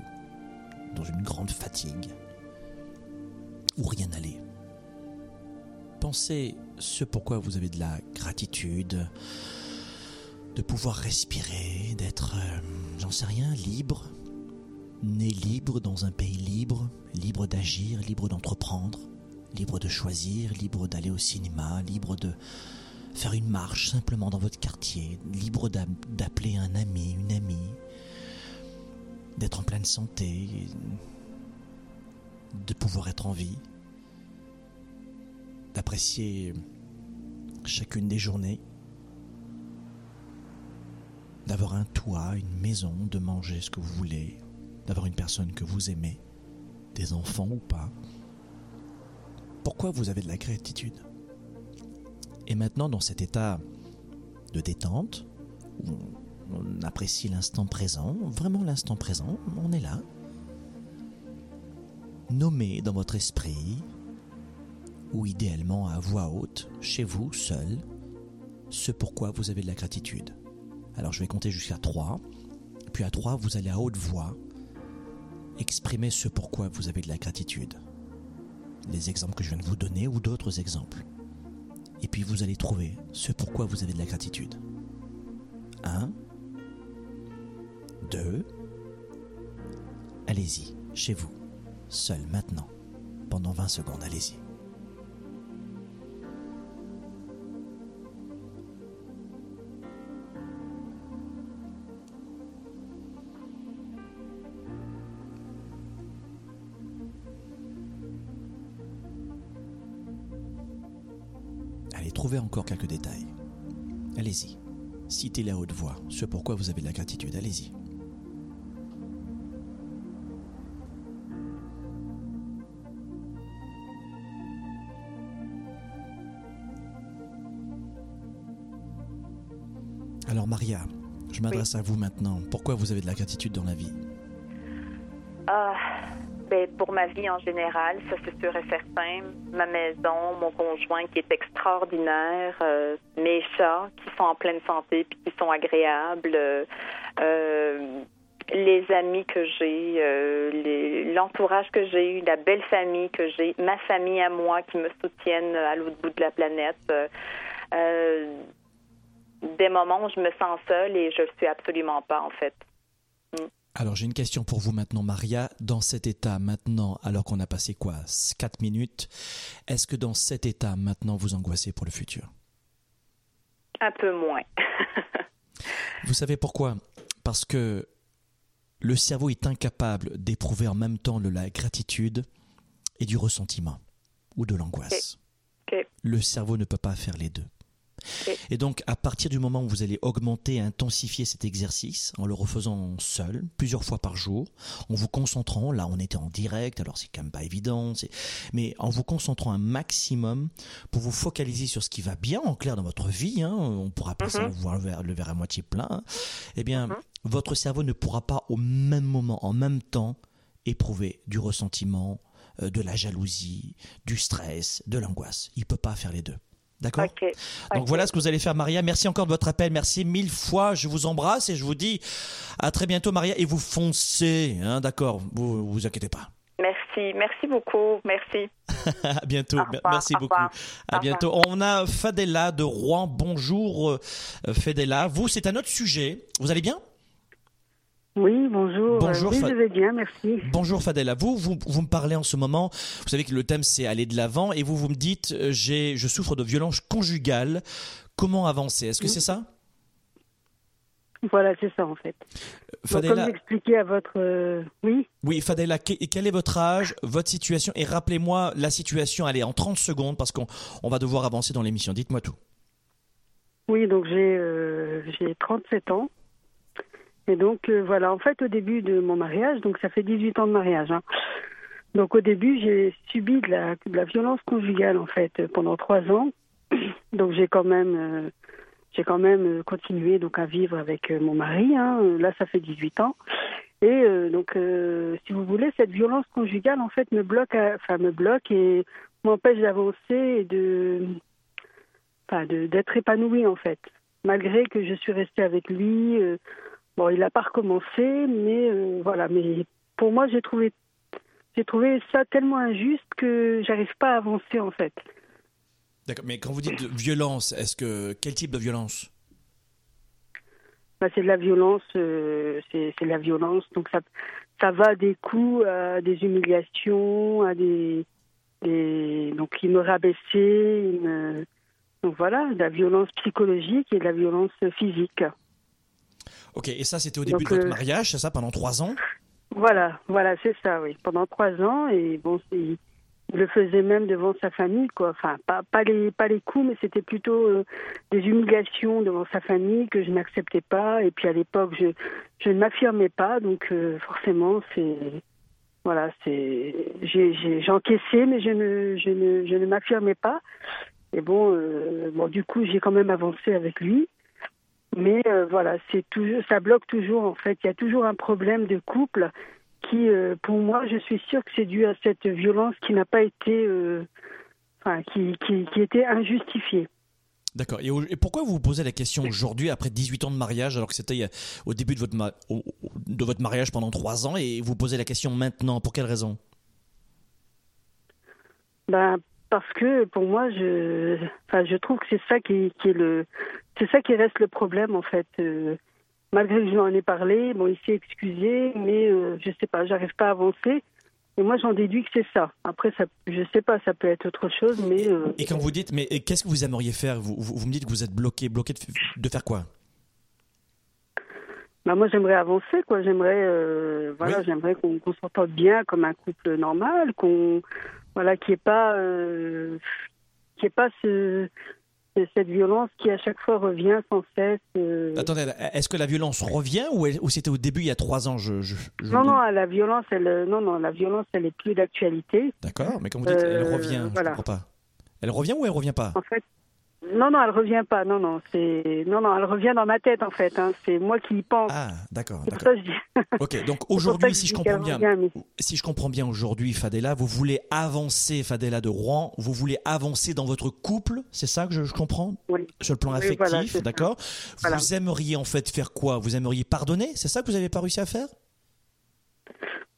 dans une grande fatigue, où rien n'allait. Pensez ce pourquoi vous avez de la gratitude, de pouvoir respirer, d'être, euh, j'en sais rien, libre, né libre dans un pays libre, libre d'agir, libre d'entreprendre, libre de choisir, libre d'aller au cinéma, libre de faire une marche simplement dans votre quartier, libre d'appeler un ami, une amie, d'être en pleine santé, de pouvoir être en vie, d'apprécier chacune des journées, d'avoir un toit, une maison, de manger ce que vous voulez, d'avoir une personne que vous aimez, des enfants ou pas. Pourquoi vous avez de la gratitude? Et maintenant, dans cet état de détente, on apprécie l'instant présent, vraiment l'instant présent, on est là. Nommez dans votre esprit, ou idéalement à voix haute, chez vous, seul, ce pourquoi vous avez de la gratitude. Alors je vais compter jusqu'à 3, puis à 3, vous allez à haute voix exprimer ce pourquoi vous avez de la gratitude. Les exemples que je viens de vous donner ou d'autres exemples. Et puis vous allez trouver ce pourquoi vous avez de la gratitude. 1, 2, allez-y, chez vous, seul maintenant, pendant 20 secondes, allez-y. Encore quelques détails. Allez-y. Citez-les à haute voix, ce pourquoi vous avez de la gratitude. Allez-y. Alors Maria, je m'adresse à vous maintenant. Pourquoi vous avez de la gratitude dans la vie? Ben, pour ma vie en général, ça c'est sûr et certain. Ma maison, mon conjoint qui est extraordinaire, euh, mes chats qui sont en pleine santé puis qui sont agréables, euh, euh, les amis que j'ai, l'entourage que j'ai eu, la belle famille que j'ai, ma famille à moi qui me soutiennent à l'autre bout de la planète des moments où je me sens seule et je le suis absolument pas en fait. Mm. Alors j'ai une question pour vous maintenant, Maria. Dans cet état maintenant, alors qu'on a passé quoi 4 minutes, est-ce que dans cet état maintenant vous angoissez pour le futur? Un peu moins. vous savez pourquoi? Parce que le cerveau est incapable d'éprouver en même temps de la gratitude et du ressentiment ou de l'angoisse. Le cerveau ne peut pas faire les deux. Et donc, à partir du moment où vous allez augmenter et intensifier cet exercice, en le refaisant seul, plusieurs fois par jour, en vous concentrant, là on était en direct, alors c'est quand même pas évident, mais en vous concentrant un maximum pour vous focaliser sur ce qui va bien, en clair, dans votre vie, hein, on pourra pas mm voir le verre, le verre, à moitié plein, eh bien, mhm. votre cerveau ne pourra pas au même moment, en même temps, éprouver du ressentiment, euh, de la jalousie, du stress, de l'angoisse. Il peut pas faire les deux. D'accord Donc voilà ce que vous allez faire, Maria. Merci encore de votre appel. Merci mille fois. Je vous embrasse et je vous dis à très bientôt, Maria. Et vous foncez, hein, d'accord Vous vous inquiétez pas. Merci, merci beaucoup, merci. à bientôt, merci beaucoup. À bientôt. On a Fadela de Rouen. Bonjour, euh, Fadela. Vous, c'est un autre sujet. Vous allez bien? Oui, bonjour. Bonjour, oui, je vais bien, merci. Bonjour Fadela. Vous, vous, vous me parlez en ce moment, vous savez que le thème c'est aller de l'avant et vous, vous me dites, euh, j'ai, je souffre de violence conjugale. Comment avancer? Est-ce que c'est ça? Voilà, c'est ça en fait. Fadela, comme j'expliquais à votre... Euh, oui Oui, Fadela, quel est votre âge, votre situation? Et rappelez-moi la situation, allez, en 30 secondes, parce qu'on on va devoir avancer dans l'émission. Dites-moi tout. Oui, donc j'ai euh, j'ai 37 ans. Et donc euh, voilà, en fait au début de mon mariage, donc ça fait 18 ans de mariage, hein. Donc au début, j'ai subi de la, violence conjugale en fait pendant trois ans. Donc j'ai quand même, euh, j'ai quand même continué donc à vivre avec euh, mon mari. Hein. Là, ça fait 18 ans. Et euh, donc, euh, si vous voulez, cette violence conjugale en fait me bloque, enfin me bloque et m'empêche d'avancer et de, enfin d'être épanouie en fait. Malgré que je suis restée avec lui, euh, bon, il n'a pas recommencé, mais euh, voilà. Mais pour moi, j'ai trouvé, j'ai trouvé ça tellement injuste que j'arrive pas à avancer en fait. D'accord, mais quand vous dites violence, est-ce que quel type de violence? Bah, c'est de la violence, euh, c'est c'est de la violence. Donc ça, ça va des coups à des humiliations, à des, des donc il me rabaissait, il me- donc voilà, de la violence psychologique et de la violence physique. Ok, et ça c'était au début Donc, de votre euh, mariage, c'est ça, pendant trois ans Voilà, voilà, c'est ça, oui. Pendant trois ans et bon, il le faisait même devant sa famille, quoi. Enfin, pas, pas les pas les coups, mais c'était plutôt euh, des humiliations devant sa famille que je n'acceptais pas. Et puis à l'époque, je je ne m'affirmais pas, donc euh, forcément, c'est voilà, c'est j'ai encaissé, mais je ne je ne je ne m'affirmais pas. Et bon, euh, bon, du coup, j'ai quand même avancé avec lui. Mais euh, voilà, c'est toujours, ça bloque toujours en fait. Il y a toujours un problème de couple qui, euh, pour moi, je suis sûre que c'est dû à cette violence qui n'a pas été, euh, enfin, qui, qui, qui était injustifiée. D'accord. Et, pourquoi vous vous posez la question aujourd'hui, après 18 ans de mariage, alors que c'était au début de votre, ma- au- au- de votre mariage pendant trois ans, et vous posez la question maintenant Pour quelle raison? Ben parce que pour moi, je, enfin, je trouve que c'est ça qui, qui est le, c'est ça qui reste le problème en fait. Euh, malgré que je lui en ai parlé, bon, il s'est excusé, mais euh, je sais pas, j'arrive pas à avancer. Et moi, j'en déduis que c'est ça. Après, ça, je sais pas, ça peut être autre chose, mais euh, Et quand vous dites, mais qu'est-ce que vous aimeriez faire? Vous, vous, vous me dites que vous êtes bloqué, bloqué de, de faire quoi? Bah moi j'aimerais avancer quoi, j'aimerais euh, voilà, j'aimerais qu'on qu'on s'entende bien comme un couple normal, qu'on voilà, n'y ait pas euh, ait pas ce, ce- cette violence qui à chaque fois revient sans cesse. euh. Attendez, est-ce que la violence revient ou, c'était au début il y a trois ans je, je- je- Non non, la violence elle euh, non non, la violence elle est plus d'actualité. D'accord, mais quand vous dites elle revient, voilà. je comprends pas. Elle revient ou elle revient pas? En fait non non, elle revient pas. Non non, c'est non non, elle revient dans ma tête en fait hein. c'est moi qui y pense. Ah, d'accord, ça que je dis. Ok, donc aujourd'hui, si je comprends bien, si je comprends bien aujourd'hui, Fadela, vous voulez avancer, Fadela de Rouen, vous voulez avancer dans votre couple, c'est ça que je, je comprends? Oui. Sur le plan Oui, affectif, voilà, d'accord Voilà. Vous aimeriez en fait faire quoi? Vous aimeriez pardonner? C'est ça que vous n'avez pas réussi à faire?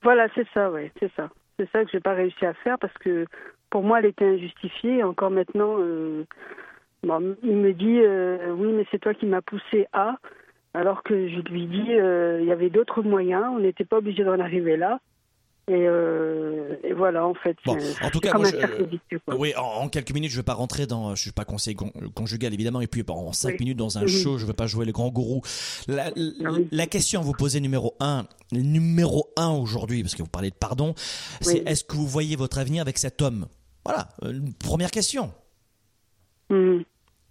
Voilà, c'est ça, ouais, c'est ça. C'est ça que j'ai pas réussi à faire parce que pour moi, elle était injustifiée. Encore maintenant, euh, bon, il me dit euh, oui, mais c'est toi qui m'as poussé à, alors que je lui dis euh, il y avait d'autres moyens. On n'était pas obligé d'en arriver là. Et, euh, et voilà, en fait. Bon, en tout cas, moi, je-. Oui, en, en quelques minutes, je vais pas rentrer dans. Je suis pas conseiller con- conjugal évidemment, et puis bon, en cinq Oui. minutes dans un show, je veux pas jouer le grand gourou. La, Ah oui. la question à vous poser numéro un, numéro un aujourd'hui, parce que vous parlez de pardon, c'est est-ce que vous voyez votre avenir avec cet homme? Voilà, une première question. Mhm.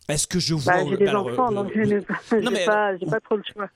Est-ce que je vois Bah, j'ai des alors, euh, enfants, donc je n'ai pas, pas, j'ai pas trop le choix.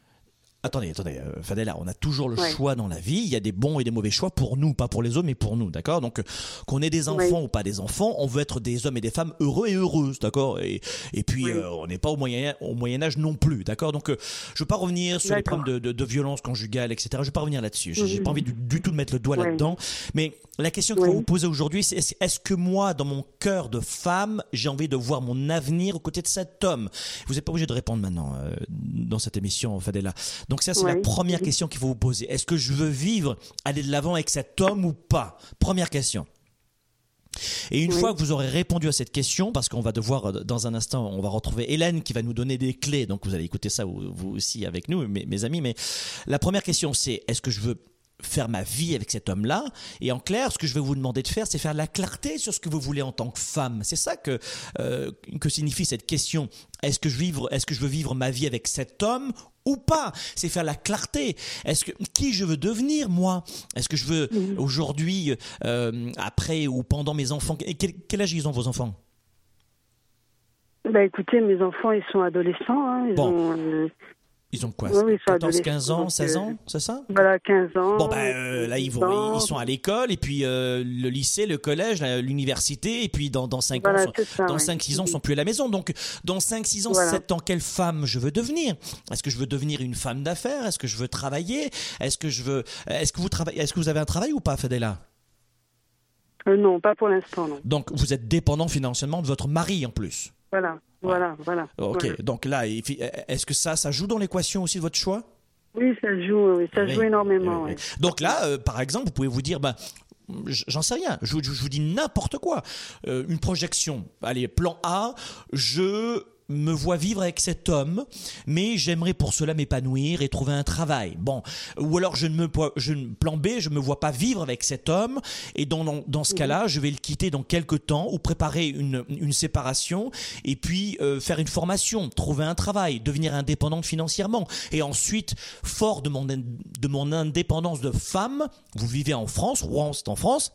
Attendez, attendez, euh, Fadela, on a toujours le Ouais. choix dans la vie. Il y a des bons et des mauvais choix pour nous, pas pour les autres, mais pour nous, d'accord? Donc, euh, qu'on ait des enfants ou pas des enfants, on veut être des hommes et des femmes heureux et heureuses, d'accord? Et, et puis, euh, on n'est pas au moyen, au moyen âge non plus, d'accord? Donc, euh, je veux pas revenir sur les problèmes de, de, de violence conjugale, etc. Je veux pas revenir là-dessus. J'ai Mhm. pas envie du, du tout de mettre le doigt Ouais. là-dedans. Mais la question que vous vous posez aujourd'hui, c'est est-ce que moi, dans mon cœur de femme, j'ai envie de voir mon avenir aux côtés de cet homme? Vous n'êtes pas obligé de répondre maintenant dans cette émission, Fadela. Donc ça, c'est la première question qu'il faut vous poser. Est-ce que je veux vivre, aller de l'avant avec cet homme ou pas? Première question. Et une Oui. fois que vous aurez répondu à cette question, parce qu'on va devoir, euh, dans un instant, on va retrouver Hélène qui va nous donner des clés, donc vous allez écouter ça vous, vous aussi avec nous, mes, mes amis, mais la première question c'est, est-ce que je veux faire ma vie avec cet homme-là? Et en clair, ce que je vais vous demander de faire, c'est faire la clarté sur ce que vous voulez en tant que femme. C'est ça que, euh, que signifie cette question. Est-ce que, je vivre, est-ce que je veux vivre ma vie avec cet homme ou pas C'est faire la clarté. Est-ce que qui je veux devenir moi? Est-ce que je veux aujourd'hui, euh, après ou pendant mes enfants? Quel, quel âge ils ont vos enfants? Bah écoutez, mes enfants, ils sont adolescents. Hein, ils Bon. ont, euh, Ils ont quoi? Oui, oui, ils sont 14, 15 adolescents, ans, donc, 16 euh, ans, c'est ça? Voilà, 15 ans. Bon, ben euh, là, ils, vont, 18 ans. ils sont à l'école, et puis euh, le lycée, le collège, l'université, et puis dans, dans 5 Voilà, ans, ça, dans ouais. 5, 6 ans, ils sont plus à la maison. Donc, dans 5, 6 ans, Voilà. 7 ans, quelle femme je veux devenir? Est-ce que je veux devenir une femme d'affaires? Est-ce que je veux travailler? Est-ce que je veux. Est-ce que vous travaillez Est-ce que vous avez un travail ou pas, Fadela? Euh, non, pas pour l'instant, non. Donc, vous êtes dépendant financièrement de votre mari en plus. Voilà, voilà, voilà. Ok, voilà. donc là, fi- est-ce que ça, ça joue dans l'équation aussi de votre choix? Oui, ça joue, oui, ça Oui, joue énormément. oui, oui. oui. Donc là, euh, par exemple, vous pouvez vous dire, ben, j- j'en sais rien, je, vous- je vous dis n'importe quoi. Euh, une projection, allez, plan A, je me vois vivre avec cet homme, mais j'aimerais pour cela m'épanouir et trouver un travail. Bon, ou alors je ne me vois- je, ne- plan B, je me vois pas vivre avec cet homme et dans, dans, dans ce cas-là, je vais le quitter dans quelques temps ou préparer une, une séparation et puis euh, faire une formation, trouver un travail, devenir indépendante financièrement et ensuite, fort de mon, de mon indépendance de femme, vous vivez en France, Rouen c'est en France,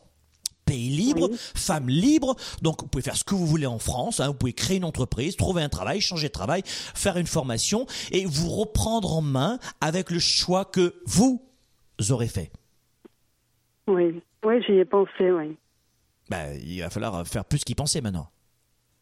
pays libre, femme libre. Donc, vous pouvez faire ce que vous voulez en France. hein. vous pouvez créer une entreprise, trouver un travail, changer de travail, faire une formation et vous reprendre en main avec le choix que vous aurez fait. Oui, oui j'y ai pensé, oui. Ben, il va falloir faire plus qu'y penser maintenant.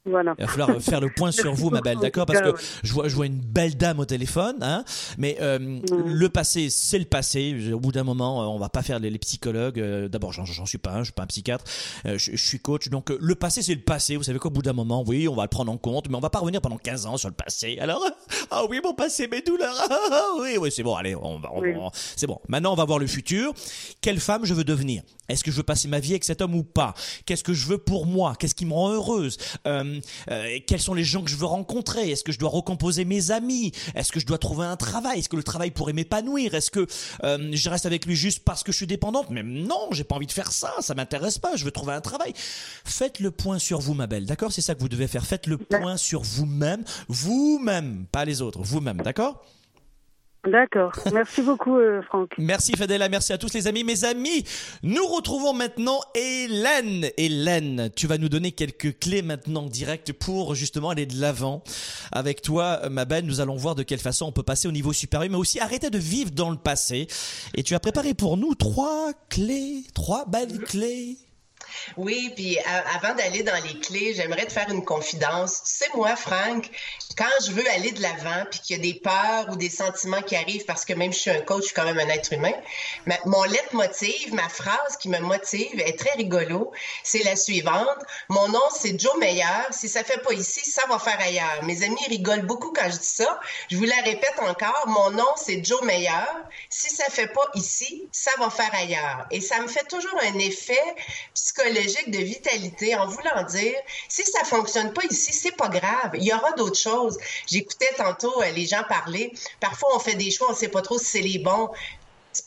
Voilà. Il va falloir faire le point sur vous, ma belle, d'accord Parce que je vois, je vois une belle dame au téléphone, hein mais euh, le passé, c'est le passé. Au bout d'un moment, euh, on va pas faire les, les psychologues. Euh, D'abord, j'en, suis pas un, je suis pas un psychiatre. Euh, je, je suis coach, donc euh, le passé, c'est le passé. Vous savez qu'au bout d'un moment, oui, on va le prendre en compte, mais on va pas revenir pendant 15 ans sur le passé. Alors, ah oui, mon passé, mes douleurs. Ah oui, oui, c'est bon. Allez, on va, Oui. c'est bon. Maintenant, on va voir le futur. Quelle femme je veux devenir? Est-ce que je veux passer ma vie avec cet homme ou pas? Qu'est-ce que je veux pour moi? Qu'est-ce qui me rend heureuse? Euh, euh, Quels sont les gens que je veux rencontrer? Est-ce que je dois recomposer mes amis? Est-ce que je dois trouver un travail? Est-ce que le travail pourrait m'épanouir? Est-ce que euh, je reste avec lui juste parce que je suis dépendante? Mais non, j'ai pas envie de faire ça. Ça m'intéresse pas. Je veux trouver un travail. Faites le point sur vous, ma belle. D'accord? C'est ça que vous devez faire. Faites le point sur vous-même, vous-même, pas les autres, vous-même. D'accord? D'accord. Merci beaucoup, euh, Franck. Merci Fadela, merci à tous les amis. Mes amis, nous retrouvons maintenant Hélène. Hélène, tu vas nous donner quelques clés maintenant directes pour justement aller de l'avant. Avec toi, ma belle, nous allons voir de quelle façon on peut passer au niveau supérieur, mais aussi arrêter de vivre dans le passé. Et tu as préparé pour nous trois clés, trois belles clés. Oui, puis avant d'aller dans les clés, j'aimerais te faire une confidence. Sais, moi, Franck, quand je veux aller de l'avant, puis qu'il y a des peurs ou des sentiments qui arrivent, parce que même je suis un coach, je suis quand même un être humain, ma- mon leitmotiv, ma phrase qui me motive est très rigolo. C'est la suivante. Mon nom, c'est Joe Meilleur. Si ça fait pas ici, ça va faire ailleurs. Mes amis rigolent beaucoup quand je dis ça. Je vous la répète encore. Mon nom, c'est Joe Meilleur. Si ça fait pas ici, ça va faire ailleurs. Et ça me fait toujours un effet de vitalité en voulant dire, si ça fonctionne pas ici, c'est pas grave. Il y aura d'autres choses. J'écoutais tantôt euh, les gens parler. Parfois, on fait des choix, on sait pas trop si c'est les bons.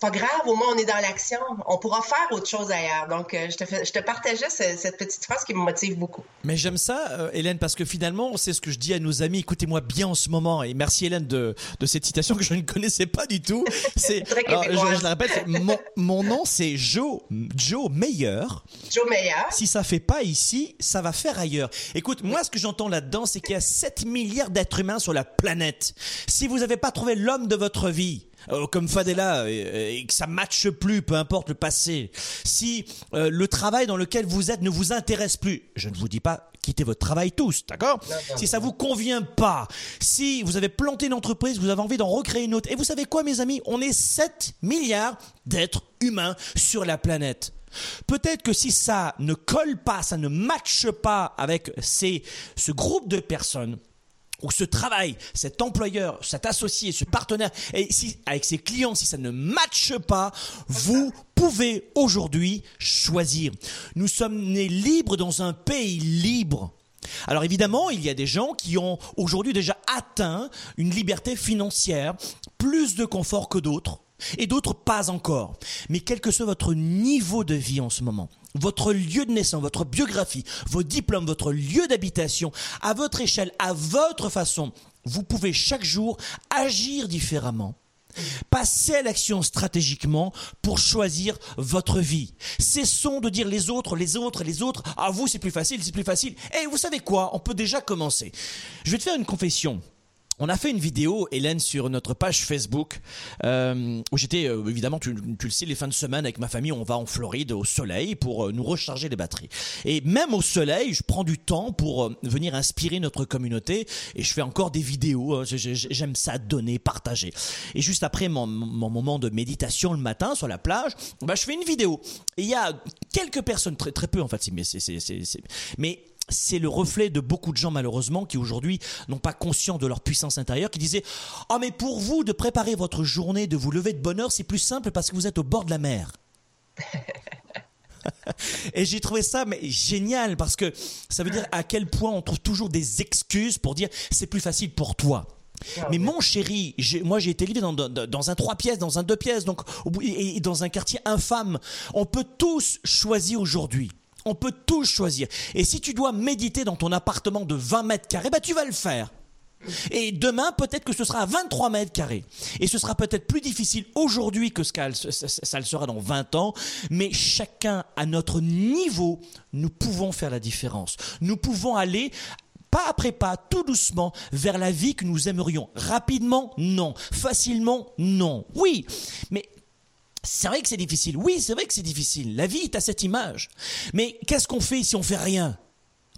Pas grave, au moins on est dans l'action. On pourra faire autre chose ailleurs. Donc, euh, je, te fais- je te partageais ce- cette petite phrase qui me motive beaucoup. Mais j'aime ça, euh, Hélène, parce que finalement, c'est ce que je dis à nos amis. Écoutez-moi bien en ce moment. Et merci, Hélène, de, de cette citation que je ne connaissais pas du tout. C'est, alors, je, la répète, mon, mon nom, c'est Joe, Joe Meilleur. Joe Meilleur. Si ça fait pas ici, ça va faire ailleurs. Écoute, moi, ce que j'entends là-dedans, c'est qu'il y a 7 milliards d'êtres humains sur la planète. Si vous n'avez pas trouvé l'homme de votre vie, euh, comme Fadela, et, et que ça matche plus, peu importe le passé, si euh, le travail dans lequel vous êtes ne vous intéresse plus, je ne vous dis pas quittez votre travail tous, d'accord? Si ça vous convient pas, si vous avez planté une entreprise, vous avez envie d'en recréer une autre, et vous savez quoi, mes amis? On est 7 milliards d'êtres humains sur la planète. Peut-être que si ça ne colle pas, ça ne matche pas avec ces, ce groupe de personnes, ou ce travail, cet employeur, cet associé, ce partenaire, et si, avec ses clients, si ça ne matche pas, vous pouvez aujourd'hui choisir. Nous sommes nés libres dans un pays libre. Alors évidemment, il y a des gens qui ont aujourd'hui déjà atteint une liberté financière, plus de confort que d'autres, et d'autres pas encore. Mais quel que soit votre niveau de vie en ce moment, votre lieu de naissance, votre biographie, vos diplômes, votre lieu d'habitation, à votre échelle, à votre façon, vous pouvez chaque jour agir différemment. Passez à l'action stratégiquement pour choisir votre vie. Cessons de dire les autres, les autres, les autres. Ah, vous, c'est plus facile, c'est plus facile. Et vous savez quoi? On peut déjà commencer. Je vais te faire une confession. On a fait une vidéo, Hélène, sur notre page Facebook, euh, où j'étais, euh, évidemment, tu, le sais, les fins de semaine avec ma famille, on va en Floride au soleil pour euh, nous recharger les batteries. Et même au soleil, je prends du temps pour venir inspirer notre communauté, et je fais encore des vidéos. hein. J'ai- j'ai- J'aime ça, donner, partager. Et juste après mon, moment de méditation le matin sur la plage, bah, je fais une vidéo. Et il y a quelques personnes, très, très peu en fait, mais c'est le reflet de beaucoup de gens malheureusement qui aujourd'hui n'ont pas conscience de leur puissance intérieure, qui disaient oh mais pour vous de préparer votre journée, de vous lever de bonne heure, c'est plus simple parce que vous êtes au bord de la mer. Et j'ai trouvé ça mais génial parce que ça veut dire à quel point on trouve toujours des excuses pour dire c'est plus facile pour toi. Mais mon chéri, moi j'ai été élevé dans, dans, dans un trois pièces, dans un deux pièces, donc et dans un quartier infâme. On peut tous choisir aujourd'hui. On peut tous choisir. Et si tu dois méditer dans ton appartement de 20 mètres carrés, bah tu vas le faire. Et demain, peut-être que ce sera à 23 mètres carrés. Et ce sera peut-être plus difficile aujourd'hui que ce ça- ça le sera dans 20 ans. Mais chacun à notre niveau, nous pouvons faire la différence. Nous pouvons aller pas après pas, tout doucement, vers la vie que nous aimerions. Rapidement, non. Facilement, non. Oui, mais c'est vrai que c'est difficile. Oui, c'est vrai que c'est difficile. La vie est à cette image. Mais qu'est-ce qu'on fait si on fait rien?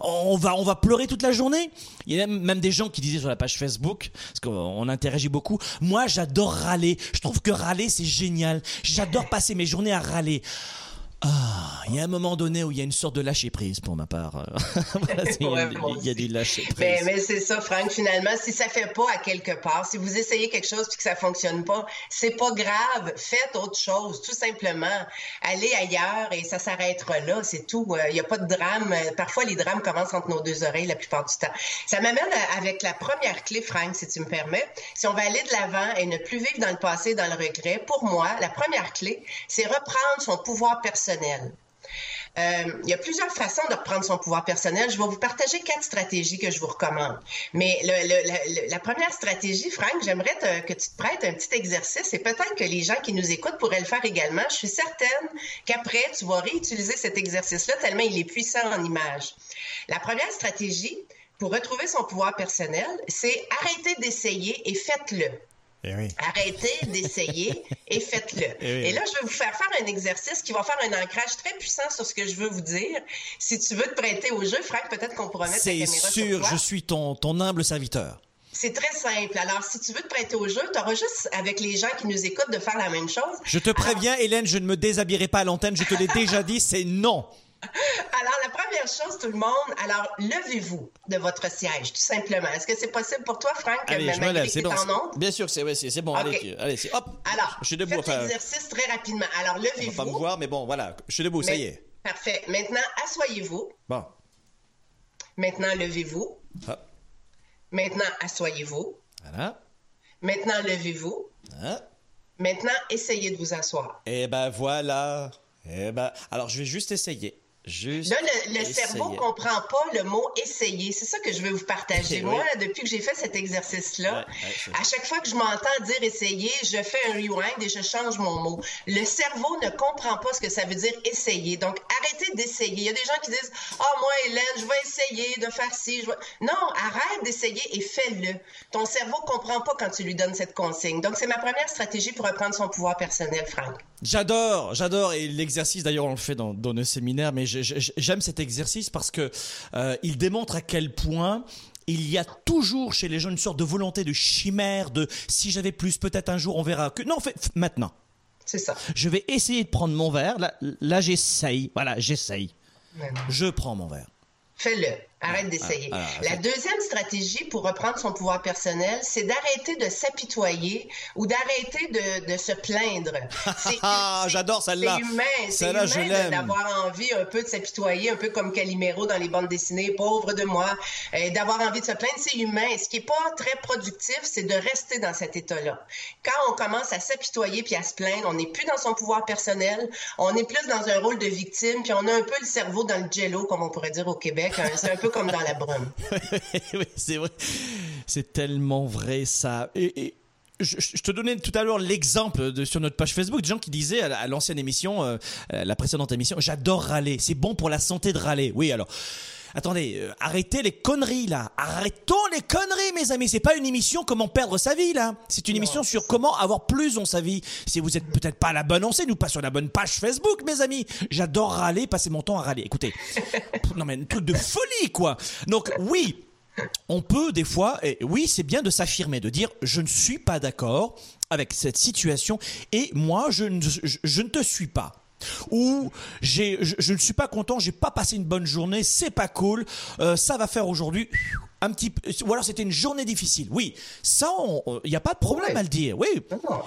On va, on va pleurer toute la journée? Il y a même- des gens qui disaient sur la page Facebook, parce qu'on interagit beaucoup, moi j'adore râler. Je trouve que râler c'est génial. J'adore passer mes journées à râler. Ah, il y a un moment donné où il y a une sorte de lâcher prise pour ma part. Voilà, il, y a, il y a du lâcher prise. Mais, mais c'est ça, Franck, finalement, si ça fait pas à quelque part, si vous essayez quelque chose puis que ça fonctionne pas, c'est pas grave. Faites autre chose, tout simplement. Allez ailleurs et ça s'arrêtera là, c'est tout. Il n'y a pas de drame. Euh, Parfois, les drames commencent entre nos deux oreilles la plupart du temps. Ça m'amène à- avec la première clé, Franck, si tu me permets. Si on va aller de l'avant et ne plus vivre dans le passé, dans le regret, pour moi, la première clé, c'est reprendre son pouvoir personnel. Euh, il y a plusieurs façons de reprendre son pouvoir personnel. Je vais vous partager quatre stratégies que je vous recommande. Mais la- première stratégie, Franck, j'aimerais que tu te prêtes un petit exercice et peut-être que les gens qui nous écoutent pourraient le faire également. Je suis certaine qu'après, tu vas réutiliser cet exercice-là tellement il est puissant en images. La première stratégie pour retrouver son pouvoir personnel, c'est arrêter d'essayer et faites-le. Eh oui. Arrêtez d'essayer et faites-le. Eh oui. Et là, je vais vous faire faire un exercice qui va faire un ancrage très puissant sur ce que je veux vous dire. Si tu veux te prêter au jeu, Franck, peut-être qu'on pourra mettre la C'est caméra sûr, sur toi. je suis ton, ton humble serviteur. C'est très simple. Alors, si tu veux te prêter au jeu, tu auras juste avec les gens qui nous écoutent de faire la même chose. Je te préviens, Hélène, je ne me déshabillerai pas à l'antenne, je te l'ai déjà dit, c'est non. Alors, la première chose, tout le monde, alors, levez-vous de votre siège, tout simplement. Est-ce que c'est possible pour toi, Franck, Allez, je me lève, c'est bon. Bien sûr, c'est ouais, c'est bon. Allez, allez, c'est hop. Alors, je suis debout. faites Enfin, l'exercice très rapidement. Alors, on va levez-vous. pas me voir, mais bon, voilà, je suis debout, ça y est. Parfait. Maintenant, asseyez-vous. Bon. Maintenant, levez-vous. Hop. Maintenant, asseyez-vous. Voilà. Maintenant, levez-vous. Hein. Maintenant, essayez de vous asseoir. Eh ben voilà. Eh ben, alors je vais juste essayer. Juste. Là, le, cerveau comprend pas le mot essayer. C'est ça que je veux vous partager. Oui. Moi, depuis que j'ai fait cet exercice-là, Ouais, ouais, c'est à chaque fois que je m'entends dire essayer, je fais un rewind et je change mon mot. Le cerveau ne comprend pas ce que ça veut dire essayer. Donc, arrêtez d'essayer. Il y a des gens qui disent Ah, moi, Hélène, je vais essayer de faire ci. Je vais... Non, arrête d'essayer et fais-le. Ton cerveau comprend pas quand tu lui donnes cette consigne. Donc, c'est ma première stratégie pour reprendre son pouvoir personnel, Franck. J'adore, j'adore et l'exercice d'ailleurs on le fait dans, dans nos séminaires, mais j'aime cet exercice parce que euh, il démontre à quel point il y a toujours chez les gens une sorte de volonté de chimère, de si j'avais plus, peut-être un jour on verra. Que non, fait, maintenant. C'est ça. Je vais essayer de prendre mon verre. Là, là j'essaye. Voilà, j'essaye. Je prends mon verre. Fais-le. Arrête d'essayer. ah, ah, La deuxième stratégie pour reprendre son pouvoir personnel, c'est d'arrêter de s'apitoyer ou d'arrêter de, de se plaindre. Ah, j'adore celle-là. C'est humain. C'est humain d'avoir envie un peu de s'apitoyer, un peu comme Calimero dans les bandes dessinées, pauvre de moi, euh, d'avoir envie de se plaindre. C'est humain. Ce qui est pas très productif, c'est de rester dans cet état-là. Quand on commence à s'apitoyer puis à se plaindre, on n'est plus dans son pouvoir personnel, on est plus dans un rôle de victime, puis on a un peu le cerveau dans le jello, comme on pourrait dire au Québec. hein. C'est un peu comme dans la brume. oui, c'est vrai. C'est tellement vrai ça. Et, je, te donnais tout à l'heure l'exemple sur notre page Facebook de gens qui disaient à, la- à l'ancienne émission, euh, à la précédente émission, j'adore râler. C'est bon pour la santé de râler. Oui, alors. Attendez, euh, arrêtez les conneries là. Arrêtons les conneries, mes amis. C'est pas une émission comment perdre sa vie là. C'est une émission sur comment avoir plus dans sa vie. Si vous êtes peut-être pas à la bonne enseigne ou pas sur la bonne page Facebook, mes amis. J'adore râler, passer mon temps à râler. Écoutez, non mais un truc de folie quoi. Donc oui, on peut des fois, et oui, c'est bien de s'affirmer, de dire je ne suis pas d'accord avec cette situation et moi je ne, je, je ne te suis pas. Ou j'ai, je, je ne suis pas content, j'ai pas passé une bonne journée, c'est pas cool, euh, ça va faire aujourd'hui un petit, peu- ou alors c'était une journée difficile. Oui, ça, il n'y a pas de problème à le dire. Oui.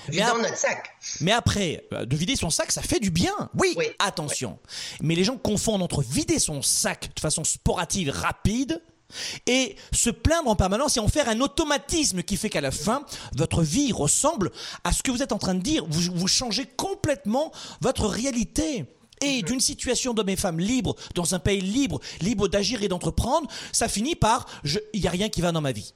Mais ap- notre sac. mais après, euh, de vider son sac, ça fait du bien. Oui, attention. Mais les gens confondent entre vider son sac de façon sportive, rapide, et se plaindre en permanence et en faire un automatisme qui fait qu'à la fin, votre vie ressemble à ce que vous êtes en train de dire. Vous, vous changez complètement votre réalité. Et d'une situation d'hommes et femmes libres, dans un pays libre, libre d'agir et d'entreprendre, ça finit par il n'y a rien qui va dans ma vie.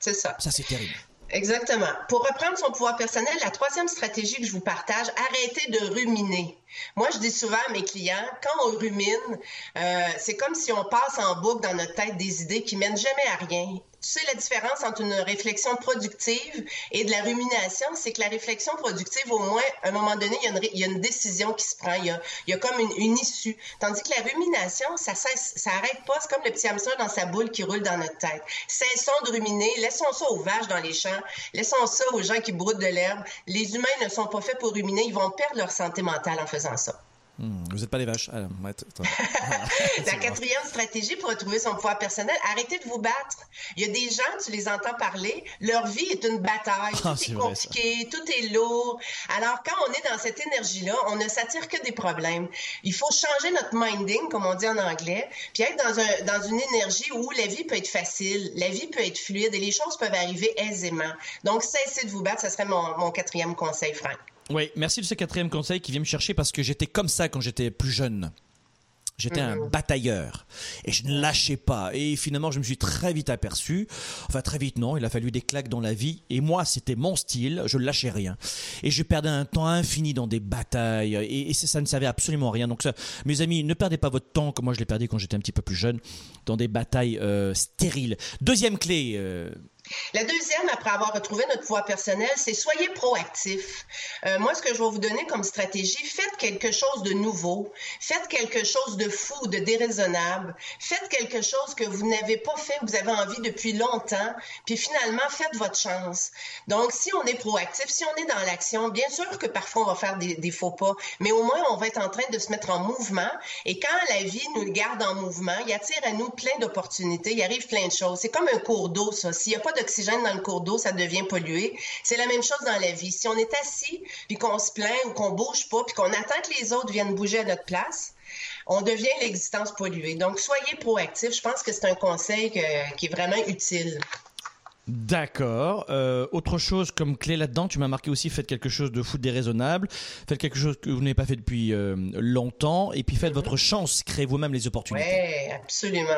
C'est ça. Ça, c'est terrible. Exactement. Pour reprendre son pouvoir personnel, la troisième stratégie que je vous partage, arrêtez de ruminer. Moi, je dis souvent à mes clients, quand on rumine, euh, c'est comme si on passe en boucle dans notre tête des idées qui mènent jamais à rien. Tu sais, la différence entre une réflexion productive et de la rumination, c'est que la réflexion productive, au moins, à un moment donné, il y a une, décision qui se prend. Il y a, comme une, issue. Tandis que la rumination, ça cesse, ça pas. C'est comme le petit hamster dans sa boule qui roule dans notre tête. Cessons de ruminer. Laissons ça aux vaches dans les champs. Laissons ça aux gens qui broutent de l'herbe. Les humains ne sont pas faits pour ruminer. Ils vont perdre leur santé mentale en faisant ça. Hmm, vous n'êtes pas des vaches. Ah, ouais, attends. La quatrième stratégie pour retrouver son pouvoir personnel, arrêtez de vous battre. Il y a des gens, tu les entends parler, leur vie est une bataille, Ah, tout est compliqué, tout est lourd. Alors quand on est dans cette énergie-là, on ne s'attire que des problèmes. Il faut changer notre minding, comme on dit en anglais, puis être dans, un, dans une énergie où la vie peut être facile, la vie peut être fluide et les choses peuvent arriver aisément. Donc cessez de vous battre, ce serait mon, mon quatrième conseil, Franck. Oui, merci de ce quatrième conseil qui vient me chercher parce que j'étais comme ça quand j'étais plus jeune. J'étais un batailleur et je ne lâchais pas. Et finalement, je me suis très vite aperçu, enfin très vite non, il a fallu des claques dans la vie. Et moi, c'était mon style, je ne lâchais rien. Et je perdais un temps infini dans des batailles et, ça ne servait absolument à rien. Donc ça, mes amis, ne perdez pas votre temps comme moi je l'ai perdu quand j'étais un petit peu plus jeune dans des batailles euh, stériles. Deuxième clé. euh, La deuxième, après avoir retrouvé notre pouvoir personnel, c'est soyez proactif. Euh, moi, ce que je vais vous donner comme stratégie, faites quelque chose de nouveau, faites quelque chose de fou, de déraisonnable, faites quelque chose que vous n'avez pas fait, que vous avez envie depuis longtemps, puis finalement, faites votre chance. Donc, si on est proactif, si on est dans l'action, bien sûr que parfois on va faire des, faux pas, mais au moins on va être en train de se mettre en mouvement. Et quand la vie nous garde en mouvement, il attire à nous plein d'opportunités, il arrive plein de choses. C'est comme un cours d'eau, ça. S'il a pas d'oxygène dans le cours d'eau, ça devient pollué. C'est la même chose dans la vie. Si on est assis, puis qu'on se plaint ou qu'on bouge pas, puis qu'on attend que les autres viennent bouger à notre place, on devient l'existence polluée. Donc, soyez proactifs. Je pense que c'est un conseil qui est vraiment utile. D'accord. Euh, autre chose comme clé là-dedans, tu m'as marqué aussi, faites quelque chose de fou déraisonnable, faites quelque chose que vous n'avez pas fait depuis euh, longtemps, et puis faites votre chance, créez vous-même les opportunités. Oui, absolument.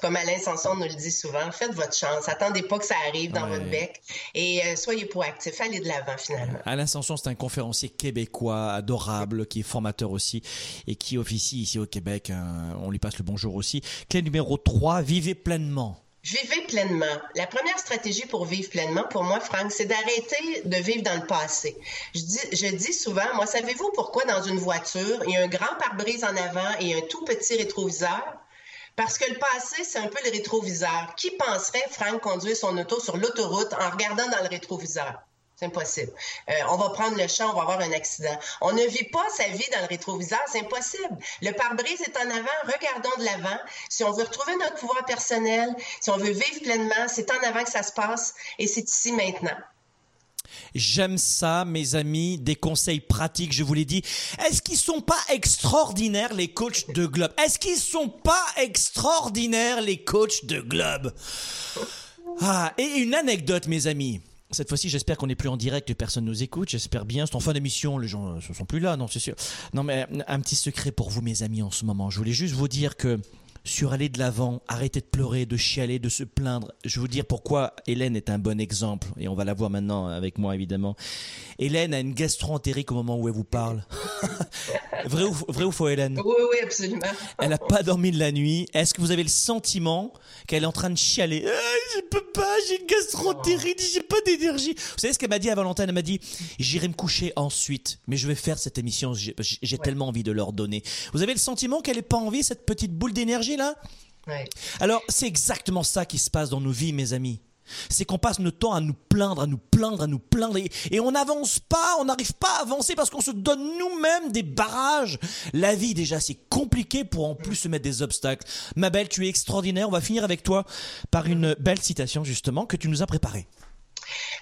Comme Alain Sanson nous le dit souvent, faites votre chance. Attendez pas que ça arrive dans Ouais. votre bec et euh, soyez proactifs. Allez de l'avant, finalement. Alain Sanson, c'est un conférencier québécois adorable, qui est formateur aussi, et qui officie ici au Québec. hein. on lui passe le bonjour aussi. Clé numéro 3, vivez pleinement. Vivez pleinement. La première stratégie pour vivre pleinement, pour moi, Franck, c'est d'arrêter de vivre dans le passé. Je dis, souvent, moi, savez-vous pourquoi dans une voiture, il y a un grand pare-brise en avant et un tout petit rétroviseur? Parce que le passé, c'est un peu le rétroviseur. Qui penserait, Franck, conduire son auto sur l'autoroute en regardant dans le rétroviseur? C'est impossible. Euh, on va prendre le champ, on va avoir un accident. On ne vit pas sa vie dans le rétroviseur, c'est impossible. Le pare-brise est en avant, regardons de l'avant. Si on veut retrouver notre pouvoir personnel, si on veut vivre pleinement, c'est en avant que ça se passe et c'est ici maintenant. J'aime ça, mes amis, des conseils pratiques, je vous l'ai dit. Est-ce qu'ils sont pas extraordinaires, les coachs de Globe? Est-ce qu'ils sont pas extraordinaires, les coachs de Globe? Ah, et une anecdote, mes amis. Cette fois-ci, j'espère qu'on n'est plus en direct, que personne nous écoute. J'espère bien. C'est en fin d'émission, les gens ne sont plus là, non, c'est sûr. Non, mais un petit secret pour vous, mes amis, en ce moment. Je voulais juste vous dire que sur aller de l'avant, arrêtez de pleurer, de chialer, de se plaindre. Je vais vous dire pourquoi Hélène est un bon exemple. Et on va la voir maintenant avec moi, évidemment. Hélène a une gastro-entérite au moment où elle vous parle. vrai, ou, vrai ou faux, Hélène? Oui, oui, absolument. Elle n'a pas dormi de la nuit. Est-ce que vous avez le sentiment qu'elle est en train de chialer? Ah, Je peux pas, j'ai une gastroentérite, j'ai pas d'énergie. Vous savez ce qu'elle m'a dit à Valentin? Elle m'a dit J'irai me coucher ensuite, mais je vais faire cette émission. J'ai tellement envie de leur donner. Vous avez le sentiment qu'elle n'ait pas envie, cette petite boule d'énergie là Ouais. Alors, c'est exactement ça qui se passe dans nos vies, mes amis. C'est qu'on passe notre temps à nous plaindre, à nous plaindre, à nous plaindre, et, et on n'avance pas, on n'arrive pas à avancer parce qu'on se donne nous-mêmes des barrages. La vie, déjà, c'est compliqué pour en plus se mettre des obstacles. Ma belle, tu es extraordinaire. On va finir avec toi par une belle citation, justement, que tu nous as préparée.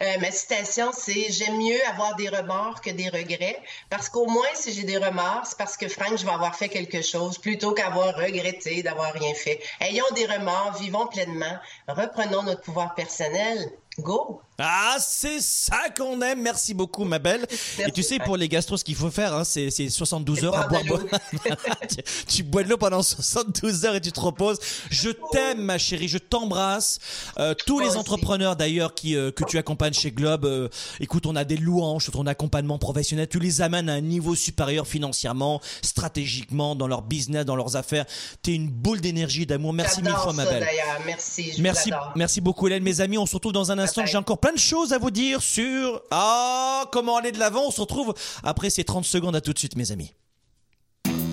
Euh, ma citation, c'est J'aime mieux avoir des remords que des regrets, parce qu'au moins, si j'ai des remords, c'est parce que, Franck, je vais avoir fait quelque chose plutôt qu'avoir regretté d'avoir rien fait. Ayons des remords, vivons pleinement, reprenons notre pouvoir personnel. Go! Ah, c'est ça qu'on aime. Merci beaucoup, ma belle. Et tu sais, pour les gastros, ce qu'il faut faire, hein, c'est, c'est 72 heures à boire. tu, tu bois de l'eau pendant 72 heures et tu te reposes. Je t'aime, ma chérie. Je t'embrasse. Euh, tous les entrepreneurs, d'ailleurs, qui, euh, que tu accompagnes chez Globe, euh, écoute, on a des louanges sur ton accompagnement professionnel. Tu les amènes à un niveau supérieur financièrement, stratégiquement, dans leur business, dans leurs affaires. T'es une boule d'énergie, d'amour. Merci mille fois, ma belle. Merci. Je Merci, merci beaucoup Hélène, mes amis. On se retrouve dans un instant. J'ai encore plein de choses à vous dire sur ah comment aller de l'avant. On se retrouve après ces 30 secondes. À tout de suite, mes amis.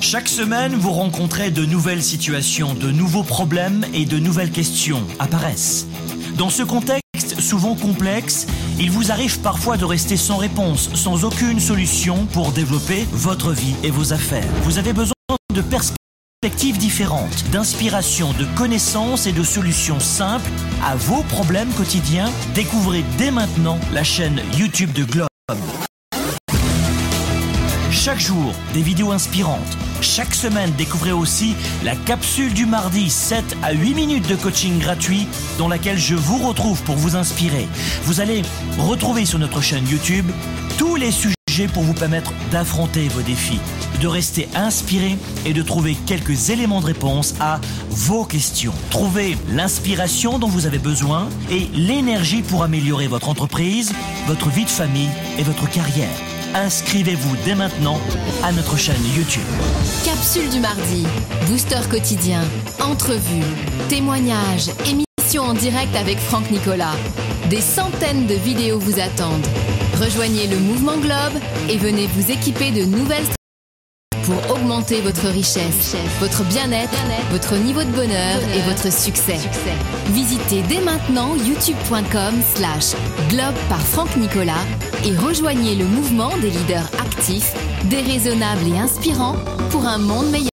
Chaque semaine, vous rencontrez de nouvelles situations, de nouveaux problèmes et de nouvelles questions apparaissent. Dans ce contexte souvent complexe, il vous arrive parfois de rester sans réponse, sans aucune solution pour développer votre vie et vos affaires. Vous avez besoin de perspectives différentes, d'inspiration, de connaissances et de solutions simples à vos problèmes quotidiens. Découvrez dès maintenant la chaîne YouTube de Globe. Chaque jour, des vidéos inspirantes. Chaque semaine, découvrez aussi la capsule du mardi 7 à 8 minutes de coaching gratuit dans laquelle je vous retrouve pour vous inspirer. Vous allez retrouver sur notre chaîne YouTube tous les sujets pour vous permettre d'affronter vos défis, de rester inspiré et de trouver quelques éléments de réponse à vos questions. Trouvez l'inspiration dont vous avez besoin et l'énergie pour améliorer votre entreprise, votre vie de famille et votre carrière. Inscrivez-vous dès maintenant à notre chaîne YouTube. Capsule du mardi, booster quotidien, entrevue, témoignages, émission en direct avec Franck Nicolas. Des centaines de vidéos vous attendent. Rejoignez le mouvement Globe et venez vous équiper de nouvelles pour augmenter votre richesse, votre bien-être, votre niveau de bonheur et votre succès. Visitez dès maintenant youtube.com slash globe par Franck Nicolas et rejoignez le mouvement des leaders actifs, déraisonnables et inspirants pour un monde meilleur.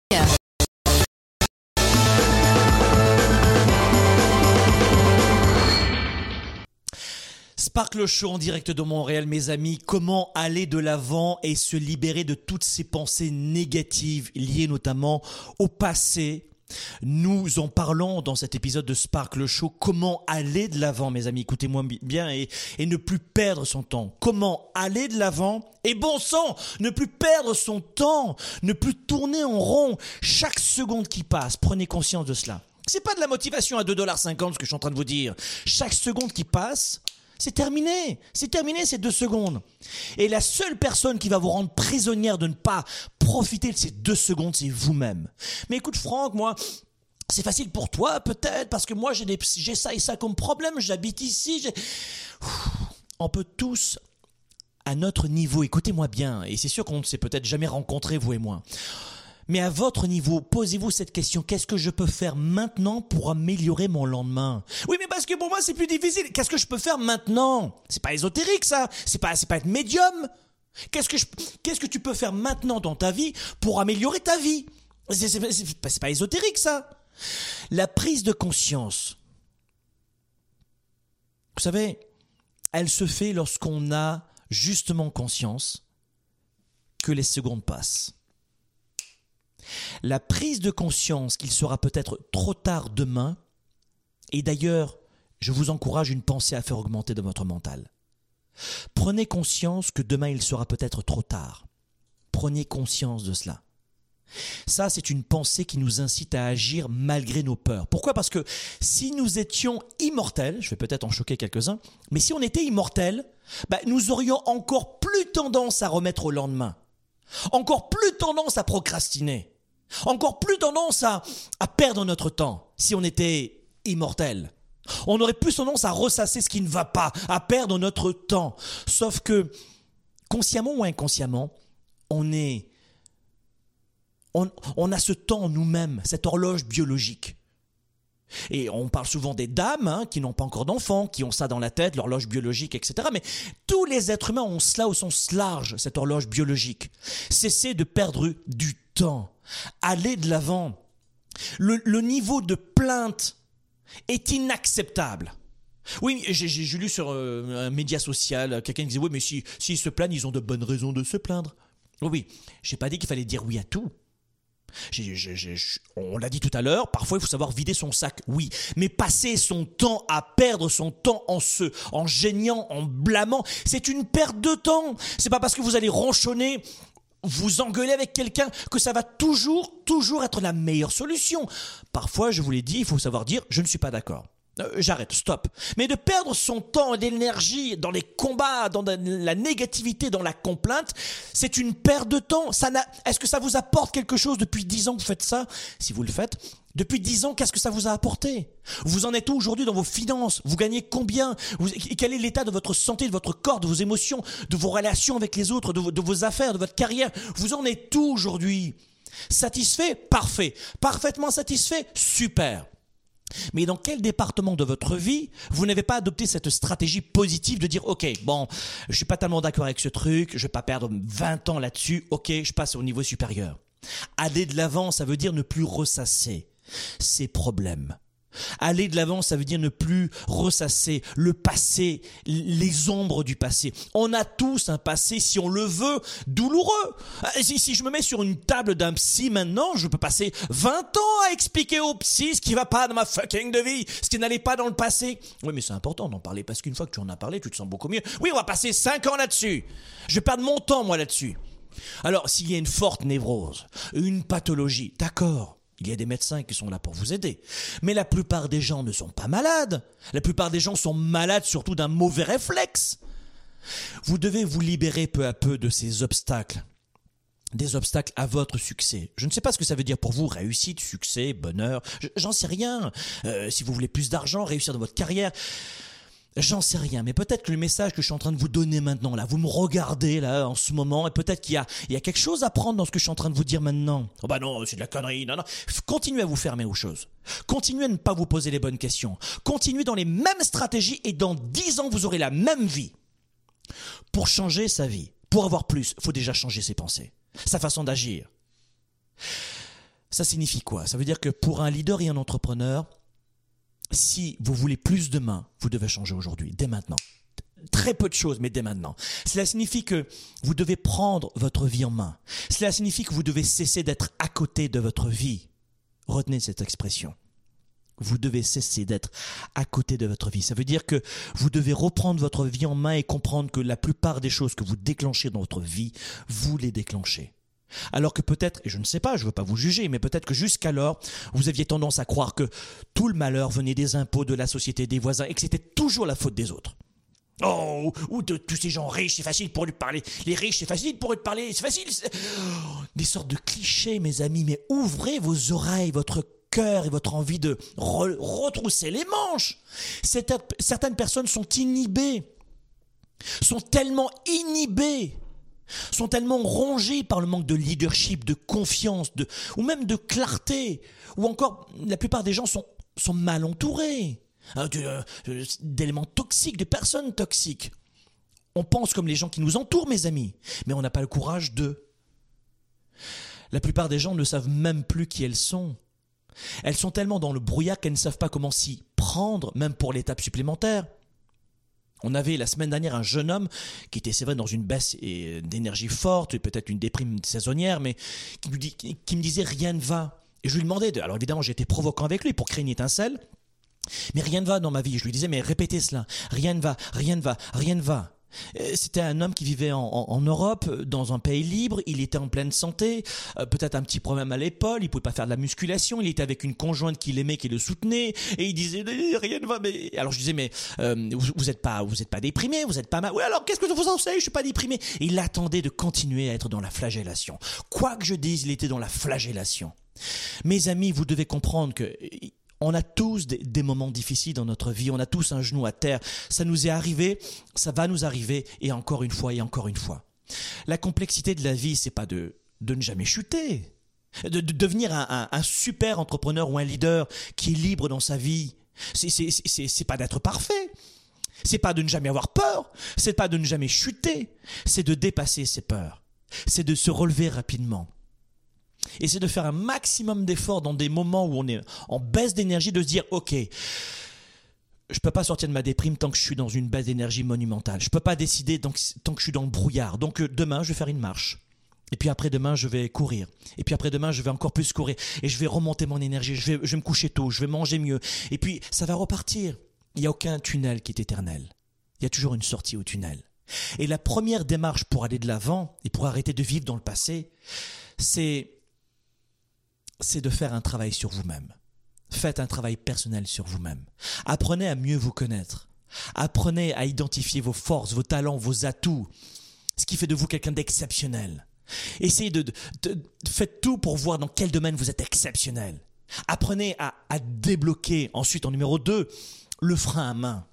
Sparkle Show en direct de Montréal, mes amis. Comment aller de l'avant et se libérer de toutes ces pensées négatives liées notamment au passé? Nous en parlons dans cet épisode de Sparkle Show. Comment aller de l'avant, mes amis? Écoutez-moi bi- bien et, et ne plus perdre son temps. Comment aller de l'avant et bon sang, ne plus perdre son temps, ne plus tourner en rond chaque seconde qui passe. Prenez conscience de cela. C'est pas de la motivation à 2,50$ ce que je suis en train de vous dire. Chaque seconde qui passe, c'est terminé. C'est terminé ces deux secondes. Et la seule personne qui va vous rendre prisonnière de ne pas profiter de ces deux secondes, c'est vous-même. Mais écoute, Franck, moi, c'est facile pour toi, peut-être, parce que moi, j'ai ça et ça comme problème. J'habite ici. On peut tous, à notre niveau, écoutez-moi bien, et c'est sûr qu'on ne s'est peut-être jamais rencontrés, vous et moi. Mais à votre niveau, posez-vous cette question. Qu'est-ce que je peux faire maintenant pour améliorer mon lendemain? Oui, mais parce que pour moi, c'est plus difficile. Qu'est-ce que je peux faire maintenant? C'est pas ésotérique, ça. C'est pas, pas être médium. Qu'est-ce que tu peux faire maintenant dans ta vie pour améliorer ta vie? C'est, c'est pas ésotérique, ça. La prise de conscience. Vous savez, elle se fait lorsqu'on a justement conscience que les secondes passent. La prise de conscience qu'il sera peut-être trop tard demain, et d'ailleurs, je vous encourage une pensée à faire augmenter de votre mental. Prenez conscience que demain il sera peut-être trop tard. Prenez conscience de cela. Ça, c'est une pensée qui nous incite à agir malgré nos peurs. Pourquoi? Parce que si nous étions immortels, je vais peut-être en choquer quelques-uns, mais si on était immortels, bah, nous aurions encore plus tendance à remettre au lendemain. encore plus tendance à procrastiner, encore plus tendance à, à perdre notre temps si on était immortel. On aurait plus tendance à ressasser ce qui ne va pas, à perdre notre temps. Sauf que, consciemment ou inconsciemment, on est, on, a ce temps nous-mêmes, cette horloge biologique. Et on parle souvent des dames hein, qui n'ont pas encore d'enfants, qui ont ça dans la tête, l'horloge biologique, etc. Mais tous les êtres humains ont cela au sens large, cette horloge biologique. Cessez de perdre du Allez de l'avant. Le, niveau de plainte est inacceptable. Oui, j'ai lu sur euh, un média social, quelqu'un disait, oui, mais s'ils si, se plaignent, ils ont de bonnes raisons de se plaindre. Oui, j'ai pas dit qu'il fallait dire oui à tout. on l'a dit tout à l'heure, parfois il faut savoir vider son sac, oui, mais passer son temps à perdre son temps en se, en gênant, en blâmant, c'est une perte de temps. C'est pas parce que vous allez ronchonner vous engueuler avec quelqu'un que ça va toujours, toujours être la meilleure solution. Parfois, je vous l'ai dit, il faut savoir dire je ne suis pas d'accord. Euh, j'arrête, stop. Mais de perdre son temps et l'énergie dans les combats, dans la négativité, dans la complainte, c'est une perte de temps. Ça Est-ce que ça vous apporte quelque chose depuis dix ans que vous faites ça? Si vous le faites, depuis dix ans, qu'est-ce que ça vous a apporté? Vous en êtes où aujourd'hui dans vos finances? Vous gagnez combien? Quel est l'état de votre santé, de votre corps, de vos émotions, de vos relations avec les autres, de, vos affaires, de votre carrière? Vous en êtes où aujourd'hui? Satisfait? Parfait. Parfaitement satisfait? Super. Mais dans quel département de votre vie vous n'avez pas adopté cette stratégie positive de dire ok bon je suis pas tellement d'accord avec ce truc je vais pas perdre 20 ans là-dessus ok je passe au niveau supérieur. Aller de l'avant ça veut dire ne plus ressasser ses problèmes Aller de l'avant, ça veut dire ne plus ressasser le passé, les ombres du passé. On a tous un passé, si on le veut, douloureux. Ah, si, si je me mets sur une table d'un psy maintenant, je peux passer 20 ans à expliquer au psy ce qui va pas dans ma fucking de vie, ce qui n'allait pas dans le passé. Oui, mais c'est important d'en parler parce qu'une fois que tu en as parlé, tu te sens beaucoup mieux. Oui, on va passer 5 ans là-dessus. Je vais perdre mon temps, moi, là-dessus. Alors, s'il y a une forte névrose, une pathologie, d'accord. Il y a des médecins qui sont là pour vous aider. Mais la plupart des gens ne sont pas malades. La plupart des gens sont malades surtout d'un mauvais réflexe. Vous devez vous libérer peu à peu de ces obstacles. Des obstacles à votre succès. Je ne sais pas ce que ça veut dire pour vous, réussite, succès, bonheur. J'en sais rien. Euh, si vous voulez plus d'argent, réussir dans votre carrière. J'en sais rien, mais peut-être que le message que je suis en train de vous donner maintenant, là, vous me regardez là en ce moment, et peut-être qu'il y a, quelque chose à prendre dans ce que je suis en train de vous dire maintenant. Oh bah non, c'est de la connerie, non, non. Continuez à vous fermer aux choses. Continuez à ne pas vous poser les bonnes questions. Continuez dans les mêmes stratégies et dans dix ans, vous aurez la même vie. Pour changer sa vie, pour avoir plus, faut déjà changer ses pensées, sa façon d'agir. Ça signifie quoi? Ça veut dire que pour un leader et un entrepreneur, si vous voulez plus demain, vous devez changer aujourd'hui, dès maintenant. Très peu de choses, mais dès maintenant. Cela signifie que vous devez prendre votre vie en main. Cela signifie que vous devez cesser d'être à côté de votre vie. Retenez cette expression. Vous devez cesser d'être à côté de votre vie. Ça veut dire que vous devez reprendre votre vie en main et comprendre que la plupart des choses que vous déclenchez dans votre vie, vous les déclenchez. Alors que peut-être, et je ne sais pas, je ne veux pas vous juger, mais peut-être que jusqu'alors, vous aviez tendance à croire que tout le malheur venait des impôts, de la société, des voisins, et que c'était toujours la faute des autres. Oh, ou de tous ces gens riches, c'est facile pour lui parler. Les riches, c'est facile pour eux de parler, c'est facile. Oh, des sortes de clichés, mes amis, mais ouvrez vos oreilles, votre cœur et votre envie de retrousser les manches. Certaines personnes sont inhibées, sont tellement inhibées sont tellement rongés par le manque de leadership, de confiance, ou même de clarté, ou encore la plupart des gens sont, mal entourés hein, euh, d'éléments toxiques, de personnes toxiques. On pense comme les gens qui nous entourent, mes amis, mais on n'a pas le courage de. La plupart des gens ne savent même plus qui elles sont. Elles sont tellement dans le brouillard qu'elles ne savent pas comment s'y prendre, même pour l'étape supplémentaire. On avait la semaine dernière un jeune homme qui était, c'est vrai, dans une baisse d'énergie forte, peut-être une déprime saisonnière, mais qui me, qui me disait rien ne va. Et je lui demandais, de, alors évidemment j'étais provoquant avec lui pour créer une étincelle, mais rien ne va dans ma vie. Je lui disais, mais répétez cela, rien ne va, rien ne va, rien ne va. Euh, C'était un homme qui vivait en, en- en Europe, dans un pays libre. Il était en pleine santé, euh, peut-être un petit problème à l'épaule. Il pouvait pas faire de la musculation. Il était avec une conjointe qu'il aimait, qui le soutenait, et il disait rien ne va. Mais alors je disais mais euh, vous, vous êtes pas, vous pas déprimé, vous êtes pas mal. Oui alors qu'est-ce que je vous enseigne Je suis pas déprimé. Il attendait de continuer à être dans la flagellation. Quoi que je dise, il était dans la flagellation. Mes amis, vous devez comprendre que on a tous des, moments difficiles dans notre vie, on a tous un genou à terre. Ça nous est arrivé, ça va nous arriver, et encore une fois, et encore une fois. La complexité de la vie, c'est pas de, de ne jamais chuter, de, de devenir un, un- un super entrepreneur ou un leader qui est libre dans sa vie. C'est pas d'être parfait. C'est pas de ne jamais avoir peur. C'est pas de ne jamais chuter. C'est de dépasser ses peurs. C'est de se relever rapidement. C'est de faire un maximum d'efforts dans des moments où on est en baisse d'énergie, de se dire, OK, je peux pas sortir de ma déprime tant que je suis dans une baisse d'énergie monumentale. Je peux pas décider tant que, tant que je suis dans le brouillard. Donc euh, demain, je vais faire une marche. Et puis après demain, je vais courir. Et puis après demain, je vais encore plus courir. Et je vais remonter mon énergie. Je vais, je vais me coucher tôt. Je vais manger mieux. Et puis, ça va repartir. Il n'y a aucun tunnel qui est éternel. Il y a toujours une sortie au tunnel. Et la première démarche pour aller de l'avant et pour arrêter de vivre dans le passé, c'est c'est de faire un travail sur vous-même. Faites un travail personnel sur vous-même. Apprenez à mieux vous connaître. Apprenez à identifier vos forces, vos talents, vos atouts, ce qui fait de vous quelqu'un d'exceptionnel. Essayez de, de, de- faites tout pour voir dans quel domaine vous êtes exceptionnel. Apprenez à, à débloquer, ensuite en numéro 2, le frein à main.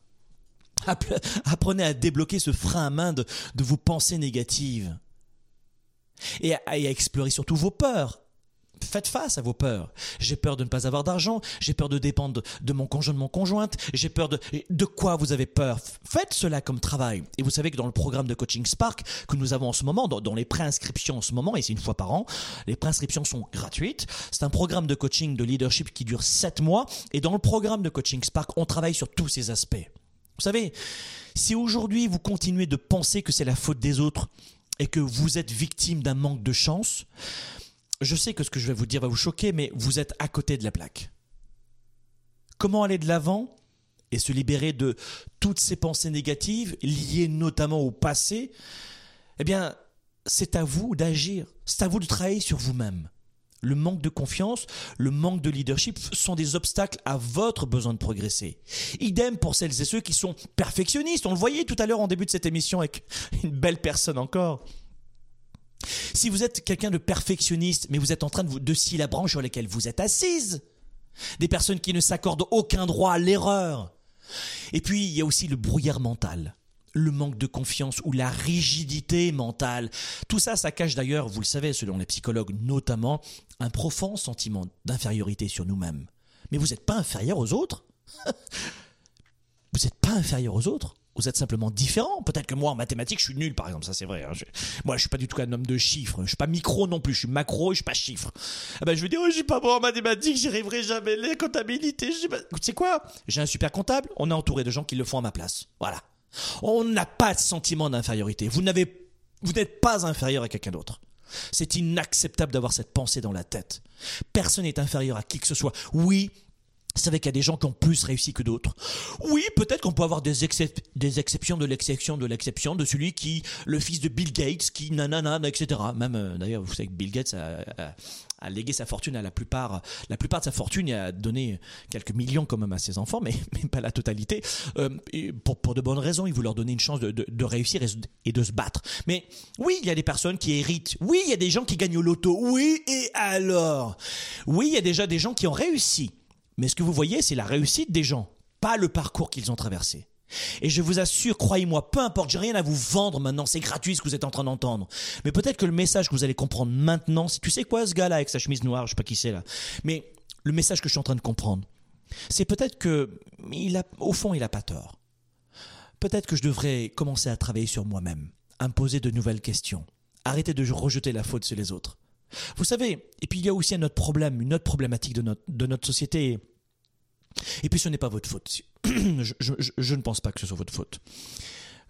App- Apprenez à débloquer ce frein à main de, de vos pensées négatives. Et à, et à explorer surtout vos peurs. Faites face à vos peurs. J'ai peur de ne pas avoir d'argent, j'ai peur de dépendre de, mon conjoint, de mon conjointe, j'ai peur de... De quoi vous avez peur? Faites cela comme travail. Et vous savez que dans le programme de coaching Spark que nous avons en ce moment, dans, dans les préinscriptions en ce moment, et c'est une fois par an, les préinscriptions sont gratuites. C'est un programme de coaching de leadership qui dure 7 mois. Et dans le programme de coaching Spark, on travaille sur tous ces aspects. Vous savez, si aujourd'hui vous continuez de penser que c'est la faute des autres et que vous êtes victime d'un manque de chance, je sais que ce que je vais vous dire va vous choquer, mais vous êtes à côté de la plaque. Comment aller de l'avant et se libérer de toutes ces pensées négatives liées notamment au passé? Eh bien, c'est à vous d'agir, c'est à vous de travailler sur vous-même. Le manque de confiance, le manque de leadership sont des obstacles à votre besoin de progresser. Idem pour celles et ceux qui sont perfectionnistes. On le voyait tout à l'heure en début de cette émission avec une belle personne encore. Si vous êtes quelqu'un de perfectionniste, mais vous êtes en train de, vous, scier la branche sur laquelle vous êtes assise, des personnes qui ne s'accordent aucun droit à l'erreur. Et puis, il y a aussi le brouillard mental, le manque de confiance ou la rigidité mentale. Tout ça, ça cache d'ailleurs, vous le savez, selon les psychologues notamment, un profond sentiment d'infériorité sur nous-mêmes. Mais vous n'êtes pas inférieur aux autres Vous n'êtes pas inférieur aux autres vous êtes simplement différent. Peut-être que moi, en mathématiques, je suis nul, par exemple. Ça, c'est vrai. hein. Je- moi, je suis pas du tout un homme de chiffres. Je suis pas micro non plus. Je suis macro et je suis pas chiffre. Ah ben, je vais dire, oh, je suis pas bon en mathématiques. J'y arriverai jamais. Les comptabilités. Tu sais quoi? J'ai un super comptable. On est entouré de gens qui le font à ma place. Voilà. On n'a pas de sentiment d'infériorité. Vous n'avez, vous n'êtes pas inférieur à quelqu'un d'autre. C'est inacceptable d'avoir cette pensée dans la tête. Personne n'est inférieur à qui que ce soit. Oui, c'est vrai qu'il y a des gens qui ont plus réussi que d'autres. Oui, peut-être qu'on peut avoir des, excep- des exceptions de l'exception de l'exception de celui qui, le fils de Bill Gates, qui nanana, etc. Même euh, d'ailleurs, vous savez que Bill Gates a, légué sa fortune à la plupart, la plupart de sa fortune et a donné quelques millions quand même à ses enfants, mais, pas la totalité. Euh, pour, de bonnes raisons, il veut leur donner une chance de, réussir et de se battre. Mais oui, il y a des personnes qui héritent. Oui, il y a des gens qui gagnent au loto. Oui, et alors? Oui, il y a déjà des gens qui ont réussi. Mais ce que vous voyez, c'est la réussite des gens, pas le parcours qu'ils ont traversé. Et je vous assure, croyez-moi, peu importe, j'ai rien à vous vendre maintenant, c'est gratuit ce que vous êtes en train d'entendre. Mais peut-être que le message que vous allez comprendre maintenant, c'est tu sais quoi ce gars-là avec sa chemise noire, je sais pas qui c'est là. Mais le message que je suis en train de comprendre, c'est peut-être que il a, au fond, il a pas tort. Peut-être que je devrais commencer à travailler sur moi-même, à me poser de nouvelles questions, arrêter de rejeter la faute sur les autres. Vous savez, et puis il y a aussi un autre problème, une autre problématique de notre, société. Et puis ce n'est pas votre faute. Je- je ne pense pas que ce soit votre faute.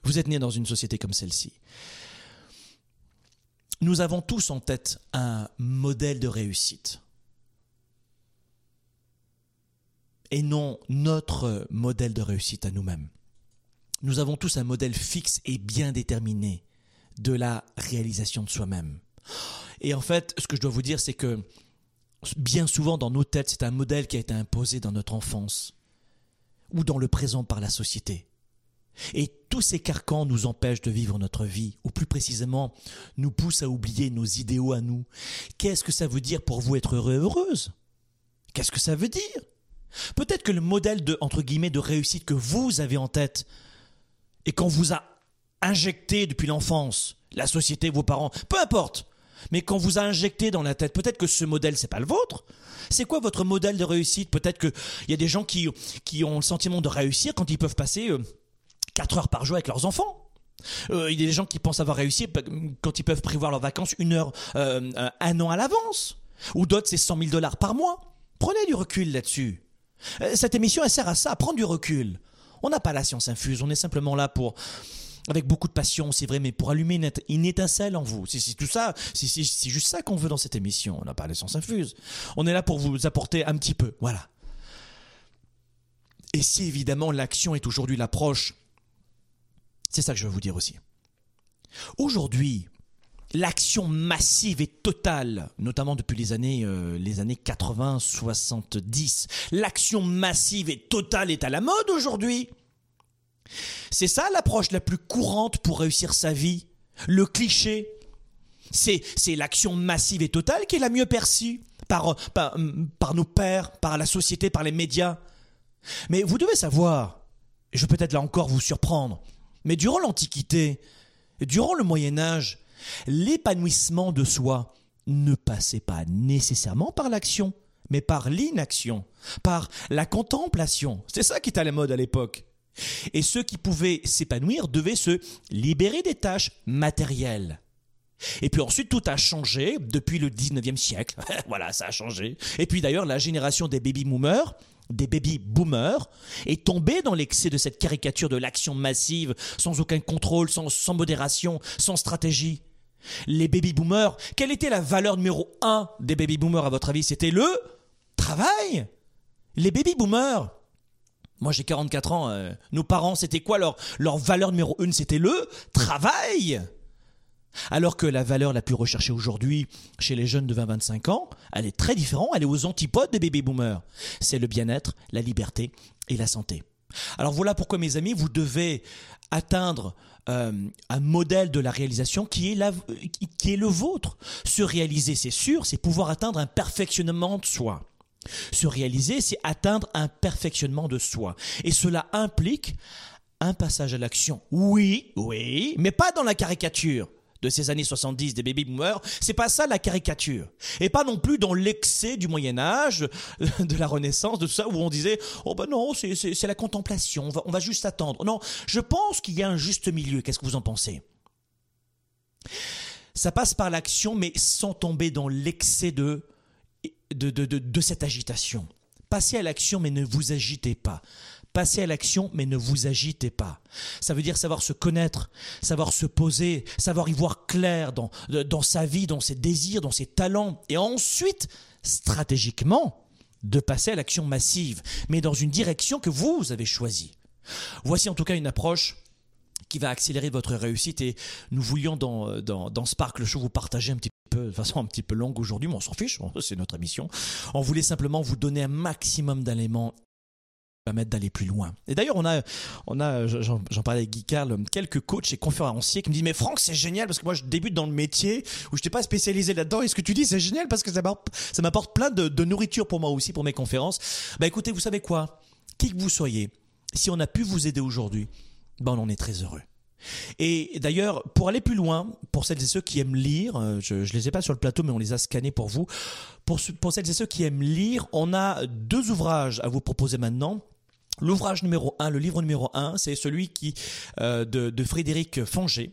Vous êtes né dans une société comme celle-ci. Nous avons tous en tête un modèle de réussite. Et non notre modèle de réussite à nous-mêmes. nous avons tous un modèle fixe et bien déterminé de la réalisation de soi-même. Et en fait, ce que je dois vous dire, c'est que bien souvent dans nos têtes, c'est un modèle qui a été imposé dans notre enfance ou dans le présent par la société. Et tous ces carcans nous empêchent de vivre notre vie, ou plus précisément, nous poussent à oublier nos idéaux à nous. Qu'est-ce que ça veut dire pour vous être heureux heureuse? Qu'est-ce que ça veut dire? Peut-être que le modèle de, entre guillemets, de réussite que vous avez en tête, et qu'on vous a injecté depuis l'enfance, la société, vos parents, peu importe, mais qu'on vous a injecté dans la tête, peut-être que ce modèle, c'est pas le vôtre. C'est quoi votre modèle de réussite? Peut-être qu'il y a des gens qui, qui ont le sentiment de réussir quand ils peuvent passer 4 euh, heures par jour avec leurs enfants. Euh, il y a des gens qui pensent avoir réussi quand ils peuvent prévoir leurs vacances une heure, euh, un an à l'avance. Ou d'autres, c'est 100 000 dollars par mois. Prenez du recul là-dessus. Cette émission, elle sert à ça, à prendre du recul. On n'a pas la science infuse, on est simplement là pour avec beaucoup de passion, c'est vrai, mais pour allumer une, étincelle en vous. C'est tout ça, c'est juste ça qu'on veut dans cette émission. On n'a pas l'essence infuse. On est là pour vous apporter un petit peu. Voilà. Et si évidemment l'action est aujourd'hui l'approche, c'est ça que je veux vous dire aussi. Aujourd'hui, l'action massive et totale, notamment depuis les années, euh, les années 80, 70, l'action massive et totale est à la mode aujourd'hui. C'est ça l'approche la plus courante pour réussir sa vie. Le cliché. C'est, l'action massive et totale qui est la mieux perçue par, par, par nos pères, par la société, par les médias. Mais vous devez savoir, je vais peut-être là encore vous surprendre, mais durant l'Antiquité, durant le Moyen Âge, l'épanouissement de soi ne passait pas nécessairement par l'action, mais par l'inaction, par la contemplation. C'est ça qui était à la mode à l'époque. Et ceux qui pouvaient s'épanouir devaient se libérer des tâches matérielles. Et puis ensuite, tout a changé depuis le 19e siècle. voilà, ça a changé. Et puis d'ailleurs, la génération des baby boomers, des baby boomers, est tombée dans l'excès de cette caricature de l'action massive, sans aucun contrôle, sans, sans modération, sans stratégie. Les baby boomers, quelle était la valeur numéro un des baby boomers à votre avis? C'était le travail. Les baby boomers, moi j'ai 44 ans, euh, nos parents c'était quoi leur, leur valeur numéro une? C'était le travail alors que la valeur la plus recherchée aujourd'hui chez les jeunes de 20-25 ans, elle est très différente, elle est aux antipodes des baby boomers. C'est le bien-être, la liberté et la santé. Alors voilà pourquoi mes amis, vous devez atteindre euh, un modèle de la réalisation qui est, la, qui est le vôtre. Se réaliser, c'est sûr, c'est pouvoir atteindre un perfectionnement de soi. Se réaliser, c'est atteindre un perfectionnement de soi. Et cela implique un passage à l'action. Oui, oui, mais pas dans la caricature de ces années 70 des baby boomers, c'est pas ça la caricature. Et pas non plus dans l'excès du Moyen Âge, de la Renaissance, de tout ça, où on disait, oh ben non, c'est la contemplation, on va, on va juste attendre. Non, je pense qu'il y a un juste milieu, qu'est-ce que vous en pensez? Ça passe par l'action, mais sans tomber dans l'excès de de, de, de, cette agitation. Passez à l'action, mais ne vous agitez pas. Passez à l'action, mais ne vous agitez pas. Ça veut dire savoir se connaître, savoir se poser, savoir y voir clair dans, dans sa vie, dans ses désirs, dans ses talents. Et ensuite, stratégiquement, de passer à l'action massive, mais dans une direction que vous avez choisie. Voici en tout cas une approche qui va accélérer votre réussite et nous voulions dans, dans, dans Spark le Show vous partager un petit de façon un petit peu longue aujourd'hui, mais on s'en fiche, c'est notre émission. On voulait simplement vous donner un maximum d'éléments permettre d'aller plus loin. Et d'ailleurs, on a, on a, j'en parlais avec Guy Carl, quelques coachs et conférenciers qui me disent, mais Franck, c'est génial parce que moi, je débute dans le métier où je n'étais pas spécialisé là-dedans. Et ce que tu dis, c'est génial parce que ça m'apporte plein de, nourriture pour moi aussi, pour mes conférences. Bah, écoutez, vous savez quoi? Qui que vous soyez, si on a pu vous aider aujourd'hui, ben, on en est très heureux. Et d'ailleurs, pour aller plus loin, pour celles et ceux qui aiment lire, euh, je ne les ai pas sur le plateau, mais on les a scannés pour vous. Pour, pour celles et ceux qui aiment lire, on a deux ouvrages à vous proposer maintenant. L'ouvrage numéro 1, le livre numéro 1, c'est celui qui euh, de, Frédéric Fongé,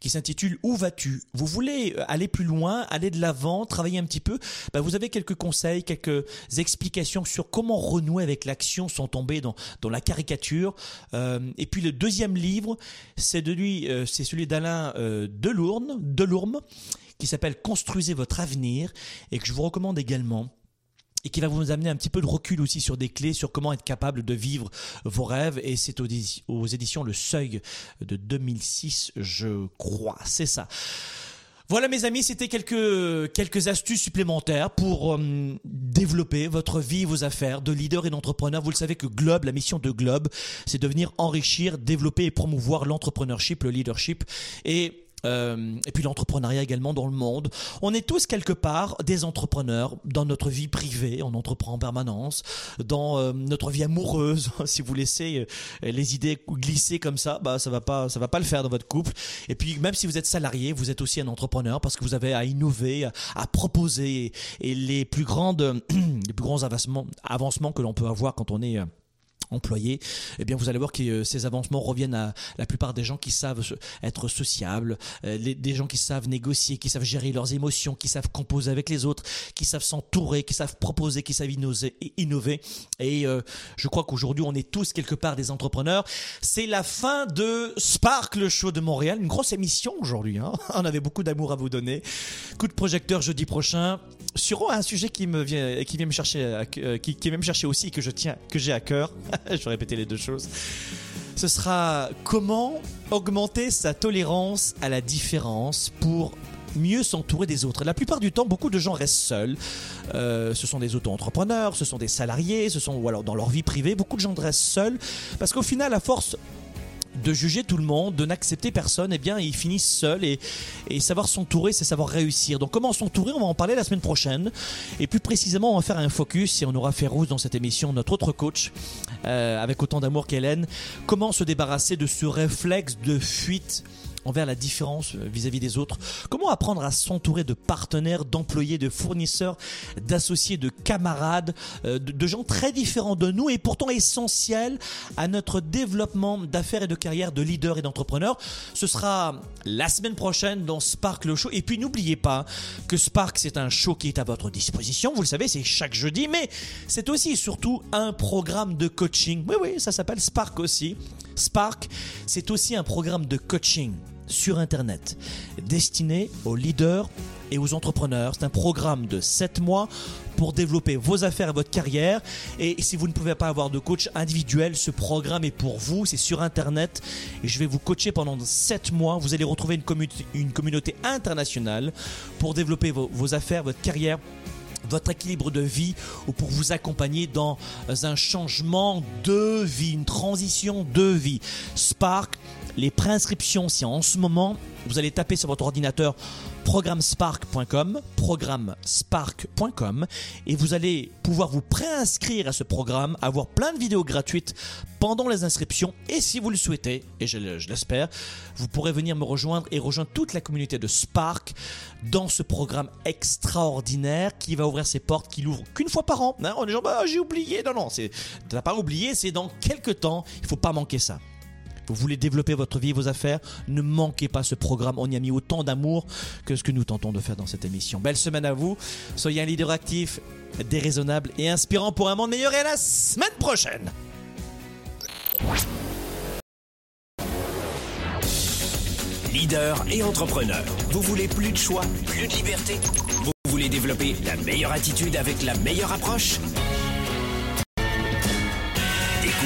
qui s'intitule Où vas-tu? Vous voulez aller plus loin, aller de l'avant, travailler un petit peu? Ben Vous avez quelques conseils, quelques explications sur comment renouer avec l'action sans tomber dans, dans la caricature. Euh, et puis le deuxième livre, c'est de lui, euh, c'est celui d'Alain euh, Delourme, Delourme, qui s'appelle Construisez votre avenir et que je vous recommande également et qui va vous amener un petit peu de recul aussi sur des clés, sur comment être capable de vivre vos rêves. Et c'est aux, éditions Le Seuil de 2006, je crois. C'est ça. Voilà mes amis, c'était quelques, quelques astuces supplémentaires pour euh, développer votre vie, vos affaires de leader et d'entrepreneur. Vous le savez que Globe, la mission de Globe, c'est de venir enrichir, développer et promouvoir l'entrepreneurship, le leadership. Et euh, et puis l'entrepreneuriat également dans le monde. On est tous quelque part des entrepreneurs dans notre vie privée, on entreprend en permanence, dans euh, notre vie amoureuse. si vous laissez euh, les idées glisser comme ça, bah ça va pas, ça va pas le faire dans votre couple. Et puis même si vous êtes salarié, vous êtes aussi un entrepreneur parce que vous avez à innover, à, proposer et les plus grandes, les plus grands avancements, avancements que l'on peut avoir quand on est employés, eh bien vous allez voir que euh, ces avancements reviennent à la plupart des gens qui savent être sociables, euh, des gens qui savent négocier, qui savent gérer leurs émotions, qui savent composer avec les autres, qui savent s'entourer, qui savent proposer, qui savent innover. Et euh, je crois qu'aujourd'hui on est tous quelque part des entrepreneurs. C'est la fin de Spark, le show de Montréal, une grosse émission aujourd'hui. Hein on avait beaucoup d'amour à vous donner. Coup de projecteur jeudi prochain sur un sujet qui me vient, qui vient me chercher, qui, vient me chercher aussi que je tiens, que j'ai à cœur. je répéter les deux choses. Ce sera comment augmenter sa tolérance à la différence pour mieux s'entourer des autres. La plupart du temps, beaucoup de gens restent seuls. Euh, ce sont des auto-entrepreneurs, ce sont des salariés, ce sont ou alors dans leur vie privée, beaucoup de gens restent seuls parce qu'au final, à force de juger tout le monde, de n'accepter personne, eh bien, ils finissent seuls et, savoir s'entourer, c'est savoir réussir. Donc, comment s'entourer On va en parler la semaine prochaine. Et plus précisément, on va faire un focus et on aura Férouz dans cette émission, notre autre coach, euh, avec autant d'amour qu'Hélène. Comment se débarrasser de ce réflexe de fuite envers la différence euh, vis-à-vis des autres Comment apprendre à s'entourer de partenaires, d'employés, de fournisseurs, d'associés, de camarades, euh, de, gens très différents de nous et pourtant essentiels à notre développement d'affaires et de carrière de leader et d'entrepreneur Ce sera la semaine prochaine dans Spark le show. Et puis n'oubliez pas que Spark c'est un show qui est à votre disposition. Vous le savez, c'est chaque jeudi, mais c'est aussi et surtout un programme de coaching. Oui, oui, ça s'appelle Spark aussi. Spark, c'est aussi un programme de coaching sur Internet, destiné aux leaders et aux entrepreneurs. C'est un programme de 7 mois pour développer vos affaires et votre carrière. Et si vous ne pouvez pas avoir de coach individuel, ce programme est pour vous. C'est sur Internet. Et je vais vous coacher pendant 7 mois. Vous allez retrouver une, une communauté internationale pour développer vos, vos affaires, votre carrière votre équilibre de vie ou pour vous accompagner dans un changement de vie, une transition de vie. Spark, les préinscriptions, si en ce moment vous allez taper sur votre ordinateur programmespark.com, programmespark.com, et vous allez pouvoir vous préinscrire à ce programme, avoir plein de vidéos gratuites pendant les inscriptions, et si vous le souhaitez, et je, l'espère, vous pourrez venir me rejoindre et rejoindre toute la communauté de Spark dans ce programme extraordinaire qui va ouvrir ses portes, qui l'ouvre qu'une fois par an. on est bah, j'ai oublié. Non, non, t'as pas oublié, c'est dans quelques temps. Il faut pas manquer ça. Vous voulez développer votre vie et vos affaires Ne manquez pas ce programme. On y a mis autant d'amour que ce que nous tentons de faire dans cette émission. Belle semaine à vous. Soyez un leader actif, déraisonnable et inspirant pour un monde meilleur. Et à la semaine prochaine Leader et entrepreneur. Vous voulez plus de choix, plus de liberté? Vous voulez développer la meilleure attitude avec la meilleure approche?